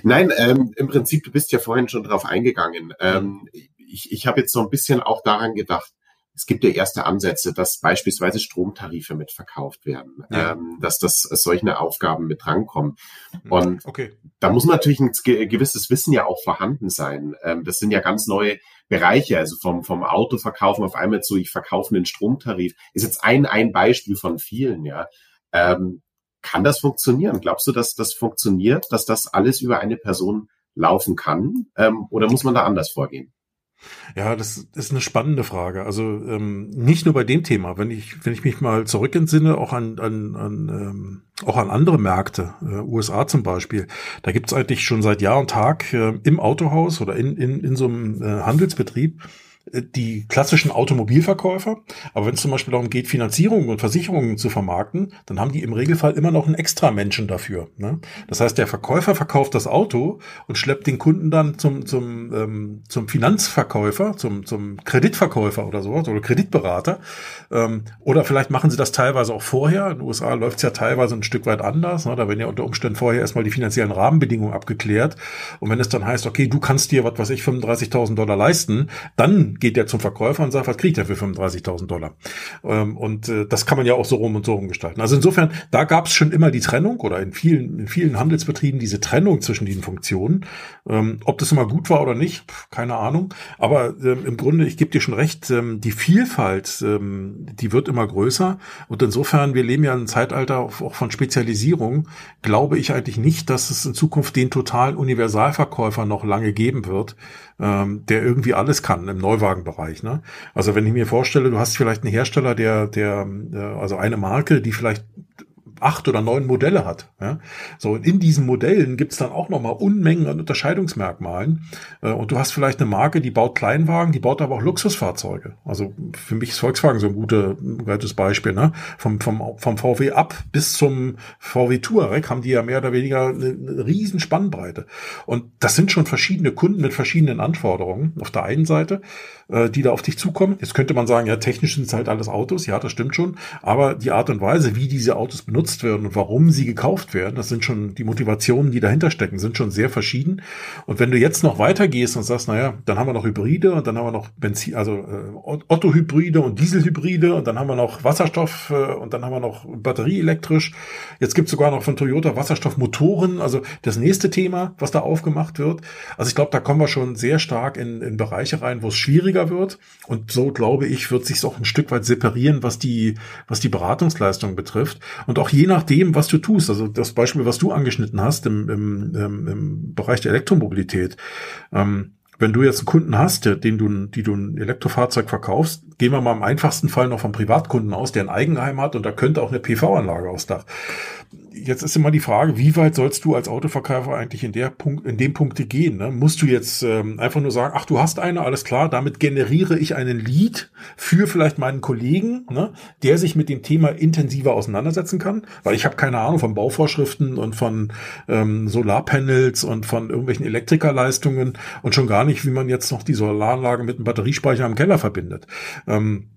Nein, ähm, im Prinzip, du bist ja vorhin schon drauf eingegangen. Ähm, ich, ich habe jetzt so ein bisschen auch daran gedacht, es gibt ja erste Ansätze, dass beispielsweise Stromtarife mitverkauft werden, ja. ähm, dass das solche Aufgaben mit drankommen. Mhm. Und okay. da muss natürlich ein gewisses Wissen ja auch vorhanden sein. Ähm, das sind ja ganz neue Bereiche, also vom, vom Autoverkaufen auf einmal zu, ich verkaufe einen Stromtarif, ist jetzt ein, ein Beispiel von vielen, ja. Ähm, kann das funktionieren? Glaubst du, dass das funktioniert, dass das alles über eine Person laufen kann? Ähm, oder muss man da anders vorgehen? Ja, das ist eine spannende Frage. Also ähm, nicht nur bei dem Thema, wenn ich, wenn ich mich mal zurück entsinne, auch an, an, an ähm, auch an andere Märkte, äh, USA zum Beispiel, da gibt's eigentlich schon seit Jahr und Tag äh, im Autohaus oder in, in, in so einem äh, Handelsbetrieb die klassischen Automobilverkäufer. Aber wenn es zum Beispiel darum geht, Finanzierungen und Versicherungen zu vermarkten, dann haben die im Regelfall immer noch einen extra Menschen dafür. Ne? Das heißt, der Verkäufer verkauft das Auto und schleppt den Kunden dann zum, zum, ähm, zum Finanzverkäufer, zum, zum Kreditverkäufer oder sowas oder Kreditberater. Ähm, oder vielleicht machen sie das teilweise auch vorher. In den USA läuft es ja teilweise ein Stück weit anders. Ne? Da werden ja unter Umständen vorher erstmal die finanziellen Rahmenbedingungen abgeklärt. Und wenn es dann heißt, okay, du kannst dir, was weiß ich, 35.000 Dollar leisten, dann geht der zum Verkäufer und sagt, was kriegt er für 35.000 Dollar? Ähm, und äh, das kann man ja auch so rum und so rum gestalten. Also insofern, da gab es schon immer die Trennung oder in vielen, in vielen Handelsbetrieben diese Trennung zwischen diesen Funktionen. Ähm, ob das immer gut war oder nicht, keine Ahnung. Aber ähm, im Grunde, ich gebe dir schon recht, die Vielfalt, die wird immer größer. Und insofern, wir leben ja in einem Zeitalter auch von Spezialisierung, glaube ich eigentlich nicht, dass es in Zukunft den totalen Universalverkäufer noch lange geben wird, der irgendwie alles kann im Neuwagenbereich. Ne? Also wenn ich mir vorstelle, du hast vielleicht einen Hersteller, der, der, äh, also eine Marke, die vielleicht acht oder neun Modelle hat. Ja? So, und in diesen Modellen gibt's dann auch nochmal Unmengen an Unterscheidungsmerkmalen. Äh, und du hast vielleicht eine Marke, die baut Kleinwagen, die baut aber auch Luxusfahrzeuge. Also für mich ist Volkswagen so ein gutes Beispiel. Ne? Vom, vom, vom VW ab bis zum VW Touareg haben die ja mehr oder weniger eine, eine riesen Spannbreite. Und das sind schon verschiedene Kunden mit verschiedenen Anforderungen auf der einen Seite, äh, die da auf dich zukommen. Jetzt könnte man sagen, ja, technisch sind es halt alles Autos. Ja, das stimmt schon. Aber die Art und Weise, wie diese Autos benutzt werden und warum sie gekauft werden, das sind schon die Motivationen, die dahinter stecken, sind schon sehr verschieden. Und wenn du jetzt noch weitergehst und sagst, naja, dann haben wir noch Hybride und dann haben wir noch Benzin, also äh, Otto-Hybride und Dieselhybride und dann haben wir noch Wasserstoff äh, und dann haben wir noch batterieelektrisch. Jetzt gibt es sogar noch von Toyota Wasserstoffmotoren. Also das nächste Thema, was da aufgemacht wird. Also ich glaube, da kommen wir schon sehr stark in, in Bereiche rein, wo es schwieriger wird. Und so glaube ich, wird sich auch ein Stück weit separieren, was die, was die Beratungsleistung betrifft. Und auch je nachdem, was du tust. Also das Beispiel, was du angeschnitten hast im, im, im Bereich der Elektromobilität. Ähm, wenn du jetzt einen Kunden hast, den du, die du ein Elektrofahrzeug verkaufst, gehen wir mal im einfachsten Fall noch vom Privatkunden aus, der ein Eigenheim hat und da könnte auch eine PV-Anlage aufs Dach jetzt ist immer die Frage, wie weit sollst du als Autoverkäufer eigentlich in der Punkt, in dem Punkte gehen? Ne? Musst du jetzt ähm, einfach nur sagen, ach, du hast eine, alles klar, damit generiere ich einen Lead für vielleicht meinen Kollegen, ne, der sich mit dem Thema intensiver auseinandersetzen kann, weil ich habe keine Ahnung von Bauvorschriften und von ähm, Solarpanels und von irgendwelchen Elektrikerleistungen und schon gar nicht, wie man jetzt noch die Solaranlage mit einem Batteriespeicher im Keller verbindet. Ähm,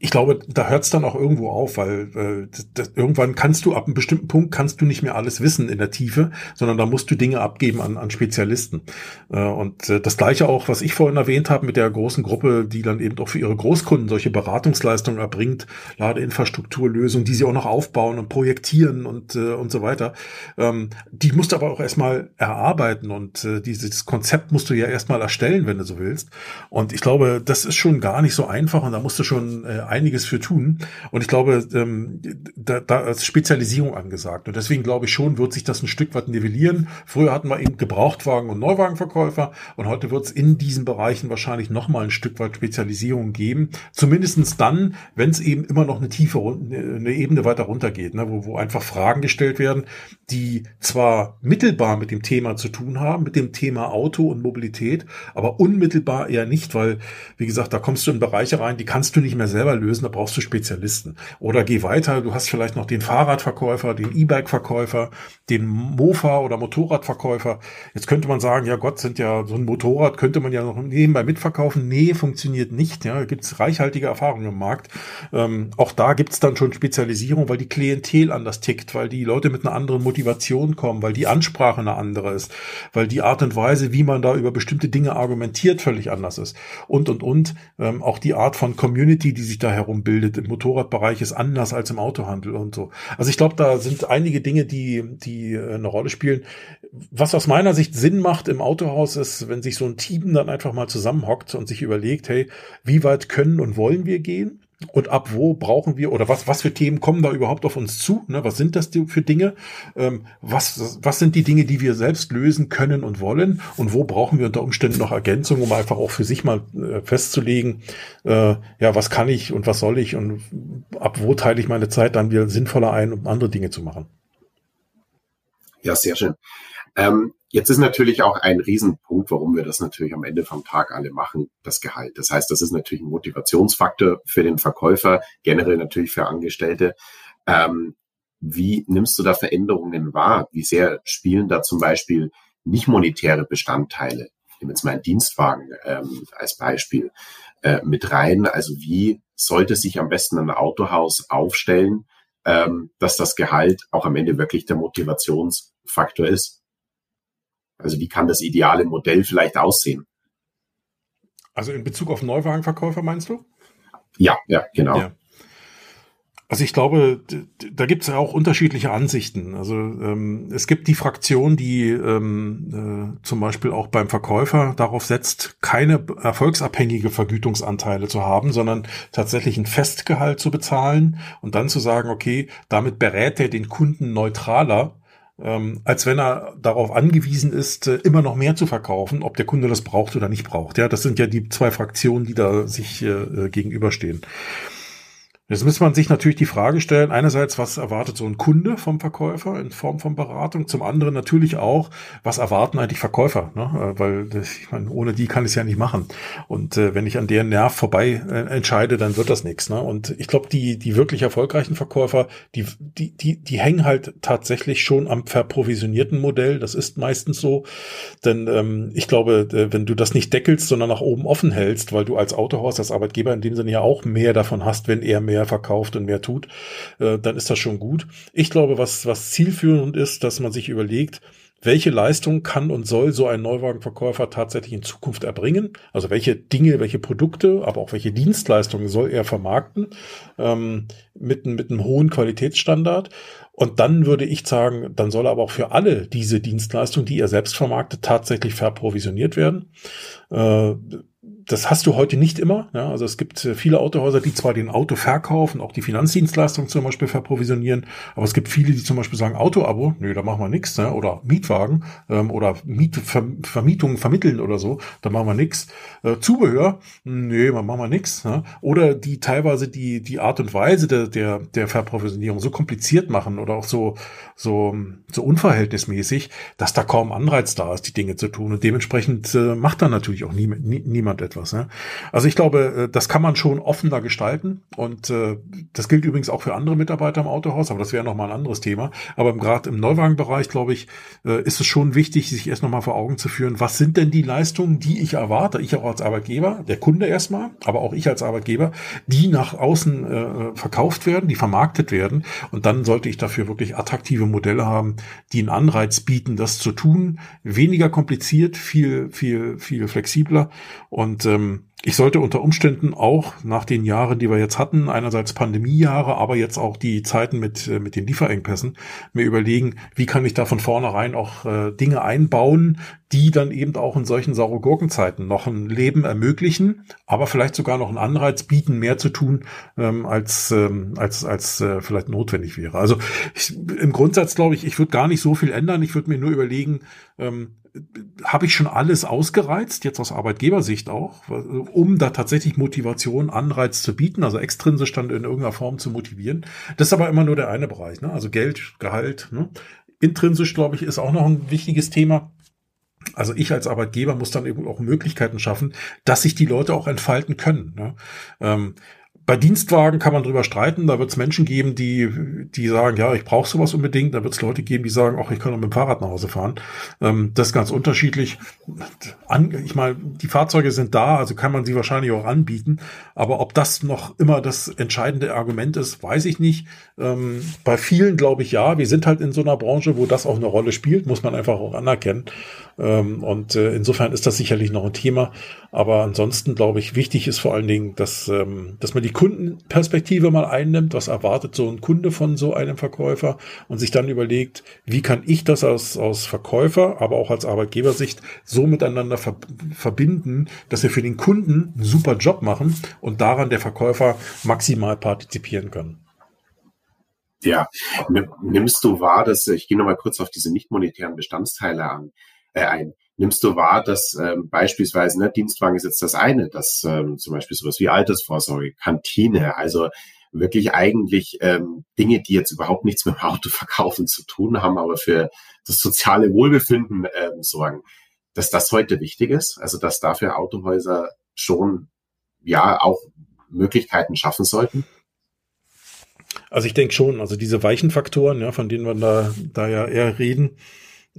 ich glaube, da hört es dann auch irgendwo auf, weil äh, das, das, irgendwann kannst du ab einem bestimmten Punkt kannst du nicht mehr alles wissen in der Tiefe, sondern da musst du Dinge abgeben an, an Spezialisten. Äh, und äh, das gleiche auch, was ich vorhin erwähnt habe mit der großen Gruppe, die dann eben auch für ihre Großkunden solche Beratungsleistungen erbringt, Ladeinfrastrukturlösungen, die sie auch noch aufbauen und projektieren und äh, und so weiter. Ähm, die musst du aber auch erstmal erarbeiten und äh, dieses Konzept musst du ja erstmal erstellen, wenn du so willst. Und ich glaube, das ist schon gar nicht so einfach und da musst du schon äh, einiges für tun. Und ich glaube, ähm, da, da ist Spezialisierung angesagt. Und deswegen glaube ich schon, wird sich das ein Stück weit nivellieren. Früher hatten wir eben Gebrauchtwagen- und Neuwagenverkäufer und heute wird es in diesen Bereichen wahrscheinlich nochmal ein Stück weit Spezialisierung geben. Zumindestens dann, wenn es eben immer noch eine tiefe, eine Ebene weiter runtergeht, ne, wo, wo einfach Fragen gestellt werden, die zwar mittelbar mit dem Thema zu tun haben, mit dem Thema Auto und Mobilität, aber unmittelbar eher nicht, weil, wie gesagt, da kommst du in Bereiche rein, die kannst du nicht mehr selber lösen, da brauchst du Spezialisten. Oder geh weiter, du hast vielleicht noch den Fahrradverkäufer, den E-Bike-Verkäufer, den Mofa- oder Motorradverkäufer. Jetzt könnte man sagen, ja Gott, sind ja so ein Motorrad, könnte man ja noch nebenbei mitverkaufen. Nee, funktioniert nicht. Ja, gibt es reichhaltige Erfahrungen im Markt. Ähm, auch da gibt es dann schon Spezialisierung, weil die Klientel anders tickt, weil die Leute mit einer anderen Motivation kommen, weil die Ansprache eine andere ist, weil die Art und Weise, wie man da über bestimmte Dinge argumentiert, völlig anders ist. Und, und, und. Ähm, auch die Art von Community, die sich da herum bildet im Motorradbereich, ist anders als im Autohandel und so. Also ich glaube, da sind einige Dinge, die, die äh, eine Rolle spielen. Was aus meiner Sicht Sinn macht im Autohaus ist, wenn sich so ein Team dann einfach mal zusammenhockt und sich überlegt, hey, wie weit können und wollen wir gehen? Und ab wo brauchen wir oder was, was für Themen kommen da überhaupt auf uns zu? Ne? Was sind das für Dinge? Ähm, was, was sind die Dinge, die wir selbst lösen können und wollen? Und wo brauchen wir unter Umständen noch Ergänzung, um einfach auch für sich mal äh, festzulegen, äh, ja, was kann ich und was soll ich und ab wo teile ich meine Zeit dann wieder sinnvoller ein, um andere Dinge zu machen? Ja, sehr schön. Ähm, Jetzt ist natürlich auch ein Riesenpunkt, warum wir das natürlich am Ende vom Tag alle machen, das Gehalt. Das heißt, das ist natürlich ein Motivationsfaktor für den Verkäufer, generell natürlich für Angestellte. Ähm, wie nimmst du da Veränderungen wahr? Wie sehr spielen da zum Beispiel nicht monetäre Bestandteile? Ich nehme jetzt mal einen Dienstwagen ähm, als Beispiel äh, mit rein. Also wie sollte sich am besten ein Autohaus aufstellen, ähm, dass das Gehalt auch am Ende wirklich der Motivationsfaktor ist? Also wie kann das ideale Modell vielleicht aussehen? Also in Bezug auf Neuwagenverkäufer meinst du? Ja, ja, genau. Ja. Also ich glaube, da gibt es ja auch unterschiedliche Ansichten. Also ähm, es gibt die Fraktion, die ähm, äh, zum Beispiel auch beim Verkäufer darauf setzt, keine erfolgsabhängige Vergütungsanteile zu haben, sondern tatsächlich ein Festgehalt zu bezahlen und dann zu sagen, okay, damit berät er den Kunden neutraler ähm, als wenn er darauf angewiesen ist, äh, immer noch mehr zu verkaufen, ob der Kunde das braucht oder nicht braucht. Ja, das sind ja die zwei Fraktionen, die da sich äh, äh gegenüberstehen. Jetzt muss man sich natürlich die Frage stellen, einerseits, was erwartet so ein Kunde vom Verkäufer in Form von Beratung? Zum anderen natürlich auch, was erwarten eigentlich Verkäufer? Ne? Äh, weil ich meine, ohne die kann ich es ja nicht machen. Und äh, wenn ich an deren Nerv vorbei äh, entscheide, dann wird das nichts. Ne? Und ich glaube, die, die wirklich erfolgreichen Verkäufer, die, die, die, die hängen halt tatsächlich schon am verprovisionierten Modell. Das ist meistens so. Denn ähm, ich glaube, äh, wenn du das nicht deckelst, sondern nach oben offen hältst, weil du als Autohaus, als Arbeitgeber in dem Sinne ja auch mehr davon hast, wenn er mehr mehr verkauft und mehr tut, äh, dann ist das schon gut. Ich glaube, was, was zielführend ist, dass man sich überlegt, welche Leistung kann und soll so ein Neuwagenverkäufer tatsächlich in Zukunft erbringen? Also welche Dinge, welche Produkte, aber auch welche Dienstleistungen soll er vermarkten ähm, mit, mit einem hohen Qualitätsstandard? Und dann würde ich sagen, dann soll aber auch für alle diese Dienstleistungen, die er selbst vermarktet, tatsächlich verprovisioniert werden. Äh, das hast du heute nicht immer. Ja? Also es gibt äh, viele Autohäuser, die zwar den Auto verkaufen, auch die Finanzdienstleistung zum Beispiel verprovisionieren, aber es gibt viele, die zum Beispiel sagen, Auto-Abo, nö, da machen wir nichts, ne? oder Mietwagen ähm, oder Miet Ver Vermietung vermitteln oder so, da machen wir nichts. Äh, Zubehör, nö, da machen wir nichts. Ne? Oder die teilweise die, die Art und Weise der, der, der Verprovisionierung so kompliziert machen oder auch so, so, so unverhältnismäßig, dass da kaum Anreiz da ist, die Dinge zu tun. Und dementsprechend äh, macht da natürlich auch nie, nie, niemand etwas etwas. Ne? Also ich glaube, äh, das kann man schon offener gestalten und äh, das gilt übrigens auch für andere Mitarbeiter im Autohaus, aber das wäre nochmal ein anderes Thema. Aber gerade im Neuwagenbereich, glaube ich, äh, ist es schon wichtig, sich erst nochmal vor Augen zu führen, was sind denn die Leistungen, die ich erwarte, ich auch als Arbeitgeber, der Kunde erstmal, aber auch ich als Arbeitgeber, die nach außen äh, verkauft werden, die vermarktet werden und dann sollte ich dafür wirklich attraktive Modelle haben, die einen Anreiz bieten, das zu tun, weniger kompliziert, viel, viel, viel flexibler und ähm, ich sollte unter Umständen auch nach den Jahren, die wir jetzt hatten, einerseits Pandemiejahre, aber jetzt auch die Zeiten mit, äh, mit den Lieferengpässen, mir überlegen, wie kann ich da von vornherein auch äh, Dinge einbauen, die dann eben auch in solchen saure Gurkenzeiten noch ein Leben ermöglichen, aber vielleicht sogar noch einen Anreiz bieten, mehr zu tun, ähm, als, ähm, als, als äh, vielleicht notwendig wäre. Also ich, im Grundsatz glaube ich, ich würde gar nicht so viel ändern. Ich würde mir nur überlegen, ähm, habe ich schon alles ausgereizt, jetzt aus Arbeitgebersicht auch, um da tatsächlich Motivation, Anreiz zu bieten, also extrinsisch dann in irgendeiner Form zu motivieren. Das ist aber immer nur der eine Bereich, ne? also Geld, Gehalt. Ne? Intrinsisch, glaube ich, ist auch noch ein wichtiges Thema. Also ich als Arbeitgeber muss dann eben auch Möglichkeiten schaffen, dass sich die Leute auch entfalten können. Ne? Ähm, bei Dienstwagen kann man drüber streiten. Da wird es Menschen geben, die, die sagen, ja, ich brauche sowas unbedingt. Da wird es Leute geben, die sagen, ach, ich kann auch mit dem Fahrrad nach Hause fahren. Ähm, das ist ganz unterschiedlich. An, ich meine, die Fahrzeuge sind da, also kann man sie wahrscheinlich auch anbieten. Aber ob das noch immer das entscheidende Argument ist, weiß ich nicht. Ähm, bei vielen glaube ich ja. Wir sind halt in so einer Branche, wo das auch eine Rolle spielt, muss man einfach auch anerkennen. Ähm, und äh, insofern ist das sicherlich noch ein Thema. Aber ansonsten glaube ich, wichtig ist vor allen Dingen, dass, ähm, dass man die Kundenperspektive mal einnimmt. Was erwartet so ein Kunde von so einem Verkäufer? Und sich dann überlegt, wie kann ich das aus, aus Verkäufer, aber auch als Arbeitgebersicht so miteinander ver verbinden, dass wir für den Kunden einen super Job machen und daran der Verkäufer maximal partizipieren kann. Ja, nimmst du wahr, dass ich gehe nochmal kurz auf diese nicht monetären Bestandteile an, äh, ein. Nimmst du wahr, dass ähm, beispielsweise, ne, Dienstwagen ist jetzt das eine, dass ähm, zum Beispiel sowas wie Altersvorsorge, Kantine, also wirklich eigentlich ähm, Dinge, die jetzt überhaupt nichts mit dem Autoverkaufen zu tun haben, aber für das soziale Wohlbefinden ähm, sorgen, dass das heute wichtig ist, also dass dafür Autohäuser schon ja auch Möglichkeiten schaffen sollten? Also ich denke schon, also diese weichen Faktoren, ja, von denen wir da, da ja eher reden,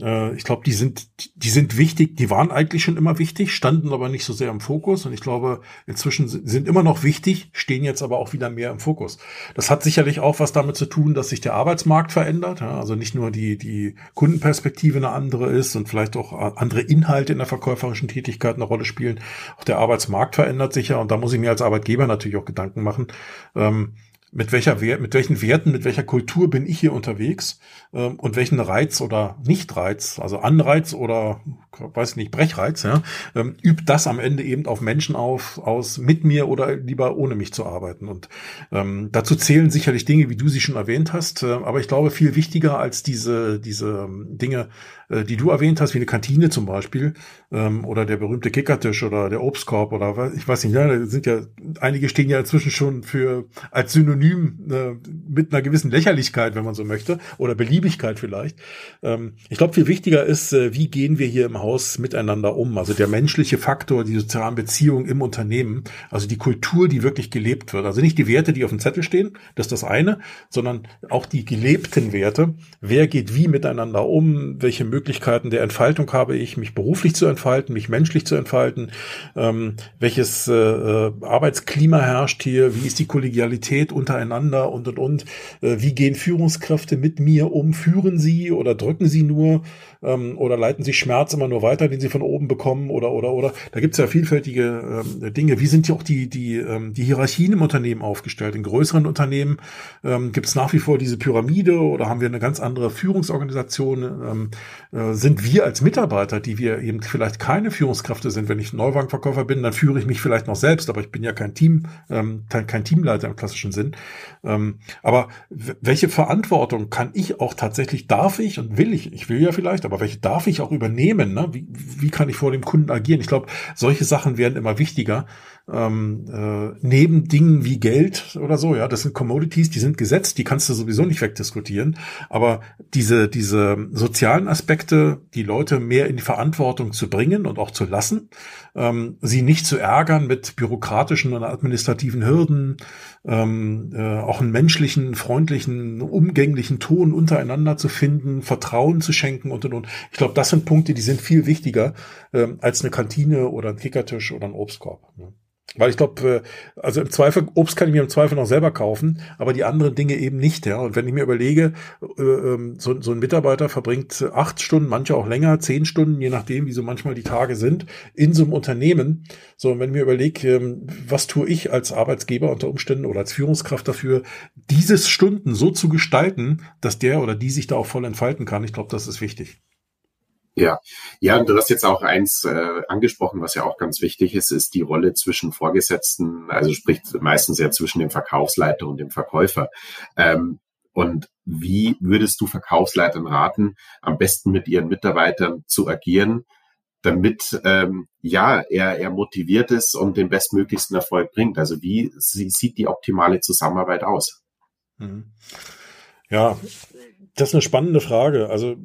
äh, ich glaube, die sind, die sind wichtig, die waren eigentlich schon immer wichtig, standen aber nicht so sehr im Fokus und ich glaube, inzwischen sind immer noch wichtig, stehen jetzt aber auch wieder mehr im Fokus. Das hat sicherlich auch was damit zu tun, dass sich der Arbeitsmarkt verändert, also nicht nur die, die Kundenperspektive eine andere ist und vielleicht auch andere Inhalte in der verkäuferischen Tätigkeit eine Rolle spielen. Auch der Arbeitsmarkt verändert sich ja und da muss ich mir als Arbeitgeber natürlich auch Gedanken machen. Ähm, mit welcher mit welchen Werten, mit welcher Kultur bin ich hier unterwegs ähm, und welchen Reiz oder Nicht-Reiz, also Anreiz oder weiß nicht, Brechreiz, ja, ähm, übt das am Ende eben auf Menschen auf, aus mit mir oder lieber ohne mich zu arbeiten. Und ähm, dazu zählen sicherlich Dinge, wie du sie schon erwähnt hast, äh, aber ich glaube, viel wichtiger als diese, diese ähm, Dinge, äh, die du erwähnt hast, wie eine Kantine zum Beispiel, ähm, oder der berühmte Kickertisch oder der Obstkorb oder ich weiß nicht, ja, da sind ja, einige stehen ja inzwischen schon für als Synonym äh, mit einer gewissen Lächerlichkeit, wenn man so möchte, oder Beliebigkeit vielleicht. Ähm, ich glaube, viel wichtiger ist, äh, wie gehen wir hier im Haus miteinander um? Also der menschliche Faktor, die sozialen Beziehungen im Unternehmen, also die Kultur, die wirklich gelebt wird. Also nicht die Werte, die auf dem Zettel stehen, das ist das eine, sondern auch die gelebten Werte. Wer geht wie miteinander um? Welche Möglichkeiten der Entfaltung habe ich, mich beruflich zu entfalten, mich menschlich zu entfalten? Ähm, welches äh, äh Arbeitsklima herrscht hier? Wie ist die Kollegialität untereinander und und und? Äh, wie gehen Führungskräfte mit mir um? Führen sie oder drücken sie nur? ähm, oder leiten sie Schmerz immer nur weiter, den sie von oben bekommen oder oder oder. Da gibt es ja vielfältige ähm, Dinge. Wie sind ja auch die die ähm, die Hierarchien im Unternehmen aufgestellt? In größeren Unternehmen ähm, gibt es nach wie vor diese Pyramide oder haben wir eine ganz andere Führungsorganisation? Ähm, äh, sind wir als Mitarbeiter, die wir eben vielleicht keine Führungskräfte sind, wenn ich Neuwagenverkäufer bin, dann führe ich mich vielleicht noch selbst, aber ich bin ja kein Team, ähm, kein Teamleiter im klassischen Sinn. Ähm, aber welche Verantwortung kann ich auch tatsächlich, darf ich und will ich? Ich will ja vielleicht, aber welche darf ich auch übernehmen? Ne? Wie, wie kann ich vor dem Kunden agieren? Ich glaube, solche Sachen werden immer wichtiger. Ähm, äh, neben Dingen wie Geld oder so, ja, das sind Commodities, die sind gesetzt, die kannst du sowieso nicht wegdiskutieren. Aber diese, diese sozialen Aspekte, die Leute mehr in die Verantwortung zu bringen und auch zu lassen, ähm, sie nicht zu ärgern mit bürokratischen und administrativen Hürden, ähm, äh, auch einen menschlichen, freundlichen, umgänglichen Ton untereinander zu finden, Vertrauen zu schenken und und und. Ich glaube, das sind Punkte, die sind viel wichtiger ähm, als eine Kantine oder ein Kickertisch oder ein Obstkorb. Ne? Weil ich glaube, äh, also im Zweifel, Obst kann ich mir im Zweifel noch selber kaufen, aber die anderen Dinge eben nicht. Ja. Und wenn ich mir überlege, äh, ähm, so, so ein Mitarbeiter verbringt acht Stunden, manche auch länger, zehn Stunden, je nachdem, wie so manchmal die Tage sind, in so einem Unternehmen. So, und wenn ich mir überlege, ähm, was tue ich als Arbeitsgeber unter Umständen oder als Führungskraft dafür, dieses Stunden so zu gestalten, dass der oder die sich da auch voll entfalten kann, ich glaube, das ist wichtig. Ja, ja, du hast jetzt auch eins äh, angesprochen, was ja auch ganz wichtig ist, ist die Rolle zwischen Vorgesetzten, also sprich meistens ja zwischen dem Verkaufsleiter und dem Verkäufer. Ähm, und wie würdest du Verkaufsleitern raten, am besten mit ihren Mitarbeitern zu agieren, damit ähm, ja er, er motiviert ist und den bestmöglichsten Erfolg bringt? Also wie sieht die optimale Zusammenarbeit aus? Mhm. Ja, das ist eine spannende Frage. Also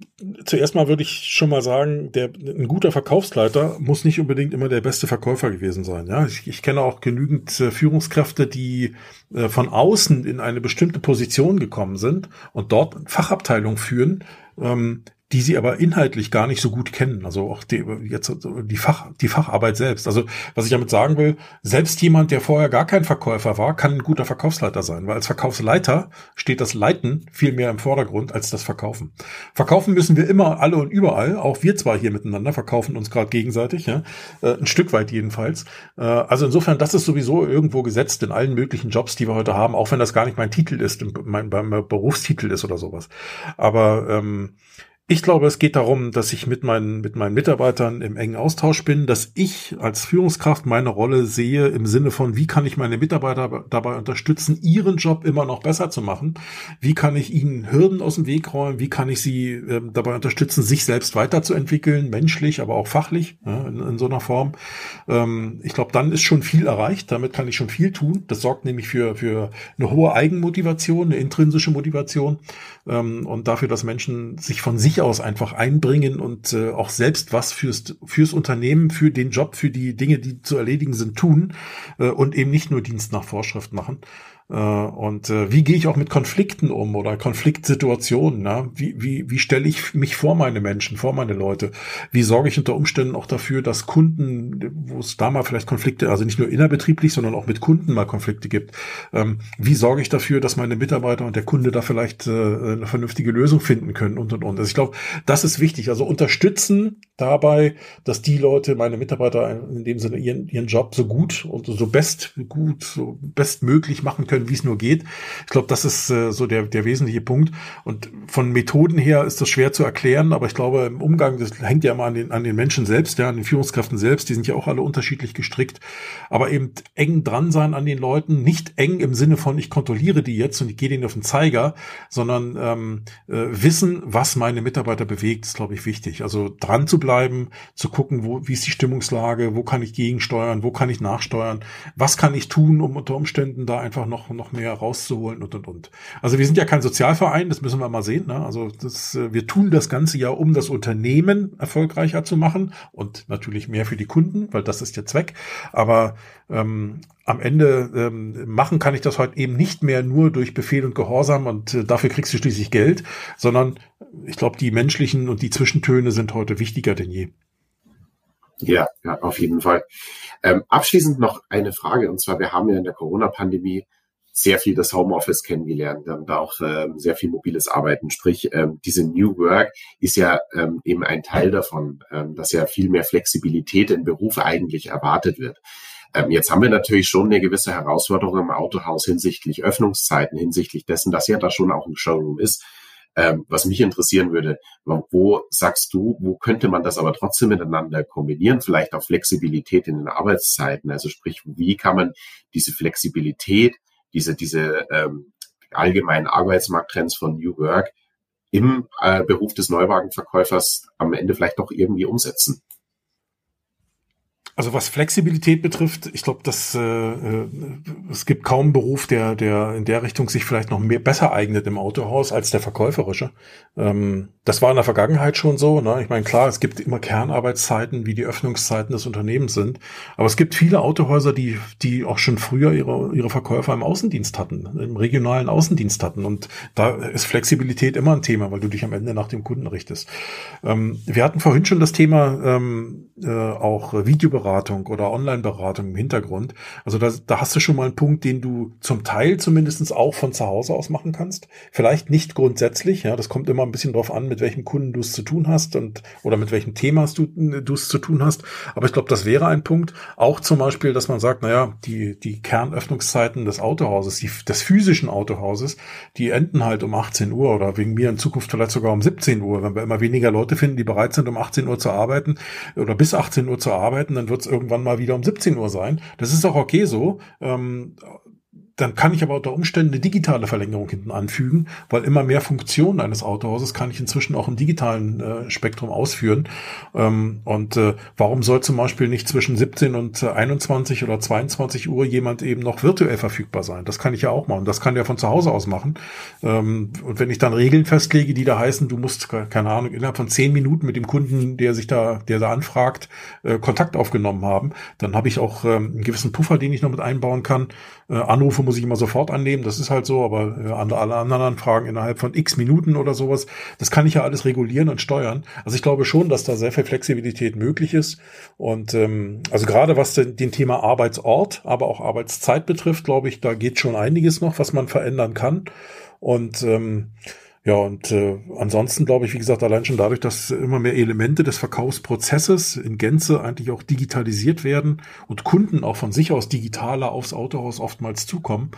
zuerst mal würde ich schon mal sagen, der, ein guter Verkaufsleiter muss nicht unbedingt immer der beste Verkäufer gewesen sein. Ja, ich, ich kenne auch genügend äh, Führungskräfte, die äh, von außen in eine bestimmte Position gekommen sind und dort Fachabteilung führen, ähm, die sie aber inhaltlich gar nicht so gut kennen. Also auch die, jetzt die Fach, die Facharbeit selbst. Also was ich damit sagen will, selbst jemand, der vorher gar kein Verkäufer war, kann ein guter Verkaufsleiter sein, weil als Verkaufsleiter steht das Leiten viel mehr im Vordergrund als das Verkaufen. Verkaufen müssen wir immer alle und überall, auch wir zwar hier miteinander verkaufen uns gerade gegenseitig, ja, äh, ein Stück weit jedenfalls. Äh, also insofern, das ist sowieso irgendwo gesetzt in allen möglichen Jobs, die wir heute haben, auch wenn das gar nicht mein Titel ist, mein, mein Berufstitel ist oder sowas. Aber ähm, ich glaube, es geht darum, dass ich mit meinen, mit meinen Mitarbeitern im engen Austausch bin, dass ich als Führungskraft meine Rolle sehe im Sinne von, wie kann ich meine Mitarbeiter dabei unterstützen, ihren Job immer noch besser zu machen? Wie kann ich ihnen Hürden aus dem Weg räumen? Wie kann ich sie äh, dabei unterstützen, sich selbst weiterzuentwickeln, menschlich, aber auch fachlich, ja, in, in, so einer Form? Ähm, ich glaube, dann ist schon viel erreicht. Damit kann ich schon viel tun. Das sorgt nämlich für, für eine hohe Eigenmotivation, eine intrinsische Motivation ähm, und dafür, dass Menschen sich von sich aus einfach einbringen und äh, auch selbst was fürs, fürs Unternehmen, für den Job, für die Dinge, die zu erledigen sind, tun äh, und eben nicht nur Dienst nach Vorschrift machen. Äh, und äh, wie gehe ich auch mit Konflikten um oder Konfliktsituationen? Na? Wie, wie, wie stelle ich mich vor meine Menschen, vor meine Leute? Wie sorge ich unter Umständen auch dafür, dass Kunden, wo es da mal vielleicht Konflikte, also nicht nur innerbetrieblich, sondern auch mit Kunden mal Konflikte gibt, ähm, wie sorge ich dafür, dass meine Mitarbeiter und der Kunde da vielleicht äh, eine vernünftige Lösung finden können und und und. Also ich glaube, das ist wichtig. Also unterstützen dabei, dass die Leute, meine Mitarbeiter in dem Sinne ihren, ihren Job so gut und so best gut, so bestmöglich machen können können, wie es nur geht. Ich glaube, das ist äh, so der, der wesentliche Punkt. Und von Methoden her ist das schwer zu erklären, aber ich glaube, im Umgang, das hängt ja immer an den, an den Menschen selbst, ja, an den Führungskräften selbst, die sind ja auch alle unterschiedlich gestrickt. Aber eben eng dran sein an den Leuten, nicht eng im Sinne von, ich kontrolliere die jetzt und ich gehe denen auf den Zeiger, sondern ähm, äh, wissen, was meine Mitarbeiter bewegt, ist, glaube ich, wichtig. Also dran zu bleiben, zu gucken, wo, wie ist die Stimmungslage, wo kann ich gegensteuern, wo kann ich nachsteuern, was kann ich tun, um unter Umständen da einfach noch, noch mehr rauszuholen und, und, und. Also wir sind ja kein Sozialverein, das müssen wir mal sehen. Ne? Also das, äh, wir tun das Ganze ja, um das Unternehmen erfolgreicher zu machen und natürlich mehr für die Kunden, weil das ist der Zweck. Aber ähm, am Ende ähm, machen kann ich das heute eben nicht mehr nur durch Befehl und Gehorsam und äh, dafür kriegst du schließlich Geld, sondern ich glaube, die menschlichen und die Zwischentöne sind heute wichtiger denn je. Ja, ja, auf jeden Fall. Ähm, abschließend noch eine Frage, und zwar, wir haben ja in der Corona-Pandemie sehr viel das Homeoffice kennengelernt, ähm, da auch ähm, sehr viel mobiles Arbeiten. Sprich, ähm, diese New Work ist ja ähm, eben ein Teil davon, ähm, dass ja viel mehr Flexibilität im Beruf eigentlich erwartet wird. Ähm, jetzt haben wir natürlich schon eine gewisse Herausforderung im Autohaus hinsichtlich Öffnungszeiten, hinsichtlich dessen, dass ja da schon auch ein Showroom ist. Ähm, was mich interessieren würde, wo sagst du, wo könnte man das aber trotzdem miteinander kombinieren? Vielleicht auch Flexibilität in den Arbeitszeiten. Also sprich, wie kann man diese Flexibilität, diese, diese ähm, allgemeinen Arbeitsmarkttrends von New Work im äh, Beruf des Neuwagenverkäufers am Ende vielleicht doch irgendwie umsetzen? Also was Flexibilität betrifft, ich glaube, dass äh, äh, es gibt kaum einen Beruf, der, der in der Richtung sich vielleicht noch mehr besser eignet im Autohaus als der verkäuferische. Ähm, das war in der Vergangenheit schon so. Ne? Ich meine, klar, es gibt immer Kernarbeitszeiten, wie die Öffnungszeiten des Unternehmens sind. Aber es gibt viele Autohäuser, die, die auch schon früher ihre, ihre Verkäufer im Außendienst hatten, im regionalen Außendienst hatten. Und da ist Flexibilität immer ein Thema, weil du dich am Ende nach dem Kunden richtest. Ähm, wir hatten vorhin schon das Thema ähm, äh, auch Videoberatung oder Online-Beratung im Hintergrund. Also da, da hast du schon mal einen Punkt, den du zum Teil zumindestens auch von zu Hause aus machen kannst. Vielleicht nicht grundsätzlich, ja, das kommt immer ein bisschen drauf an, mit welchem Kunden du es zu tun hast und oder mit welchem Thema du es zu tun hast. Aber ich glaube, das wäre ein Punkt. Auch zum Beispiel, dass man sagt, naja, die, die Kernöffnungszeiten des Autohauses, die, des physischen Autohauses, die enden halt um 18 Uhr oder wegen mir in Zukunft vielleicht sogar um 17 Uhr, wenn wir immer weniger Leute finden, die bereit sind, um 18 Uhr zu arbeiten oder bis 18 Uhr zu arbeiten, dann wird es irgendwann mal wieder um 17 Uhr sein. Das ist auch okay so. Ähm, dann kann ich aber unter Umständen eine digitale Verlängerung hinten anfügen, weil immer mehr Funktionen eines Autohauses kann ich inzwischen auch im digitalen äh, Spektrum ausführen. Ähm, und äh, warum soll zum Beispiel nicht zwischen 17 und äh, 21 oder 22 Uhr jemand eben noch virtuell verfügbar sein? Das kann ich ja auch machen. Das kann der von zu Hause aus machen. Ähm, und wenn ich dann Regeln festlege, die da heißen, du musst, keine Ahnung, innerhalb von zehn Minuten mit dem Kunden, der sich da, der da anfragt, äh, Kontakt aufgenommen haben, dann habe ich auch ähm, einen gewissen Puffer, den ich noch mit einbauen kann. Äh, Anrufe muss ich immer sofort annehmen, das ist halt so, aber äh, alle anderen Anfragen innerhalb von x Minuten oder sowas, das kann ich ja alles regulieren und steuern. Also ich glaube schon, dass da sehr viel Flexibilität möglich ist. Und ähm, also gerade was den, den Thema Arbeitsort, aber auch Arbeitszeit betrifft, glaube ich, da geht schon einiges noch, was man verändern kann. Und ähm, ja, und äh, ansonsten glaube ich, wie gesagt, allein schon dadurch, dass immer mehr Elemente des Verkaufsprozesses in Gänze eigentlich auch digitalisiert werden und Kunden auch von sich aus digitaler aufs Autohaus oftmals zukommen,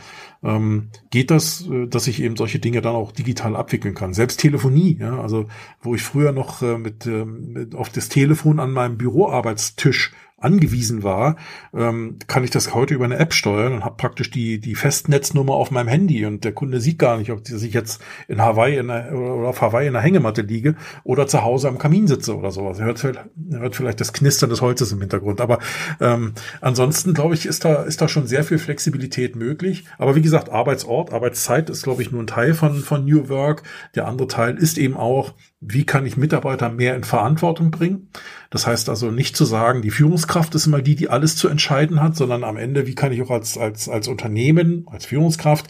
ähm, geht das, äh, dass ich eben solche Dinge dann auch digital abwickeln kann. Selbst Telefonie, ja, also wo ich früher noch äh, mit, äh, mit auf das Telefon an meinem Büroarbeitstisch angewiesen war, ähm, kann ich das heute über eine App steuern und habe praktisch die, die Festnetznummer auf meinem Handy und der Kunde sieht gar nicht, ob ich jetzt in Hawaii in der, oder auf Hawaii in der Hängematte liege oder zu Hause am Kamin sitze oder sowas. Er hört, er hört vielleicht das Knistern des Holzes im Hintergrund. Aber ähm, ansonsten, glaube ich, ist da, ist da schon sehr viel Flexibilität möglich. Aber wie gesagt, Arbeitsort, Arbeitszeit ist, glaube ich, nur ein Teil von, von New Work. Der andere Teil ist eben auch, wie kann ich Mitarbeiter mehr in Verantwortung bringen? Das heißt also nicht zu sagen, die Führungskraft ist immer die, die alles zu entscheiden hat, sondern am Ende, wie kann ich auch als, als, als Unternehmen, als Führungskraft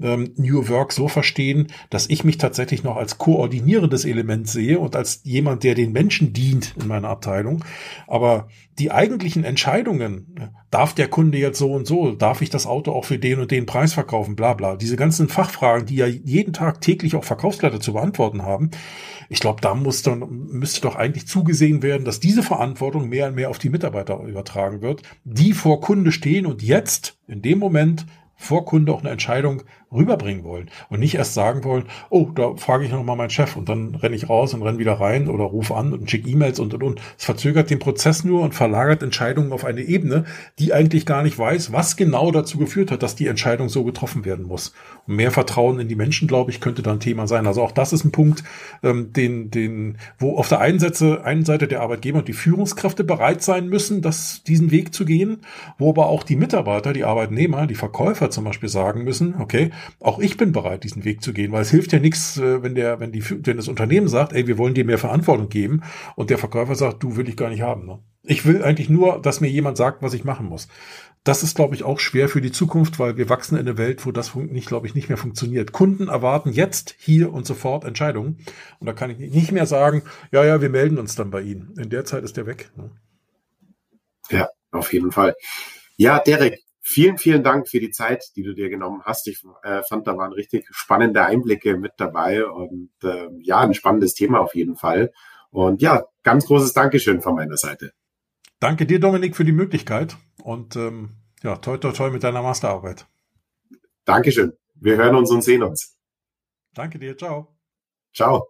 ähm, New Work so verstehen, dass ich mich tatsächlich noch als koordinierendes Element sehe und als jemand, der den Menschen dient in meiner Abteilung. Aber die eigentlichen Entscheidungen, darf der Kunde jetzt so und so, darf ich das Auto auch für den und den Preis verkaufen, bla bla, diese ganzen Fachfragen, die ja jeden Tag täglich auch Verkaufsleiter zu beantworten haben, ich glaube, da muss dann, müsste doch eigentlich zugesehen werden, dass diese Verantwortung mehr und mehr auf die Mitarbeiter übertragen wird, die vor Kunde stehen und jetzt in dem Moment vor Kunde auch eine Entscheidung rüberbringen wollen und nicht erst sagen wollen, oh, da frage ich noch mal meinen Chef und dann renne ich raus und renne wieder rein oder rufe an und schicke E-Mails und und und. Es verzögert den Prozess nur und verlagert Entscheidungen auf eine Ebene, die eigentlich gar nicht weiß, was genau dazu geführt hat, dass die Entscheidung so getroffen werden muss. Und mehr Vertrauen in die Menschen, glaube ich, könnte dann Thema sein. Also auch das ist ein Punkt, ähm, den, den, wo auf der einen Seite, einen Seite der Arbeitgeber und die Führungskräfte bereit sein müssen, das, diesen Weg zu gehen, wo aber auch die Mitarbeiter, die Arbeitnehmer, die Verkäufer zum Beispiel sagen müssen, okay, auch ich bin bereit, diesen Weg zu gehen, weil es hilft ja nichts, äh, wenn der, wenn die, wenn das Unternehmen sagt, ey, wir wollen dir mehr Verantwortung geben und der Verkäufer sagt, du will ich gar nicht haben. Ne? Ich will eigentlich nur, dass mir jemand sagt, was ich machen muss. Das ist, glaube ich, auch schwer für die Zukunft, weil wir wachsen in eine Welt, wo das nicht, glaube ich, nicht mehr funktioniert. Kunden erwarten jetzt, hier und sofort Entscheidungen. Und da kann ich nicht mehr sagen, ja, ja, wir melden uns dann bei Ihnen. In der Zeit ist der weg. Ne? Ja, auf jeden Fall. Ja, Derek, vielen, vielen Dank für die Zeit, die du dir genommen hast. Ich äh, fand, da waren richtig spannende Einblicke mit dabei und äh, ja, ein spannendes Thema auf jeden Fall. Und ja, ganz großes Dankeschön von meiner Seite. Danke dir, Dominik, für die Möglichkeit und ähm, ja, toi, toi, toi mit deiner Masterarbeit. Dankeschön. Wir hören uns und sehen uns. Danke dir. Ciao. Ciao.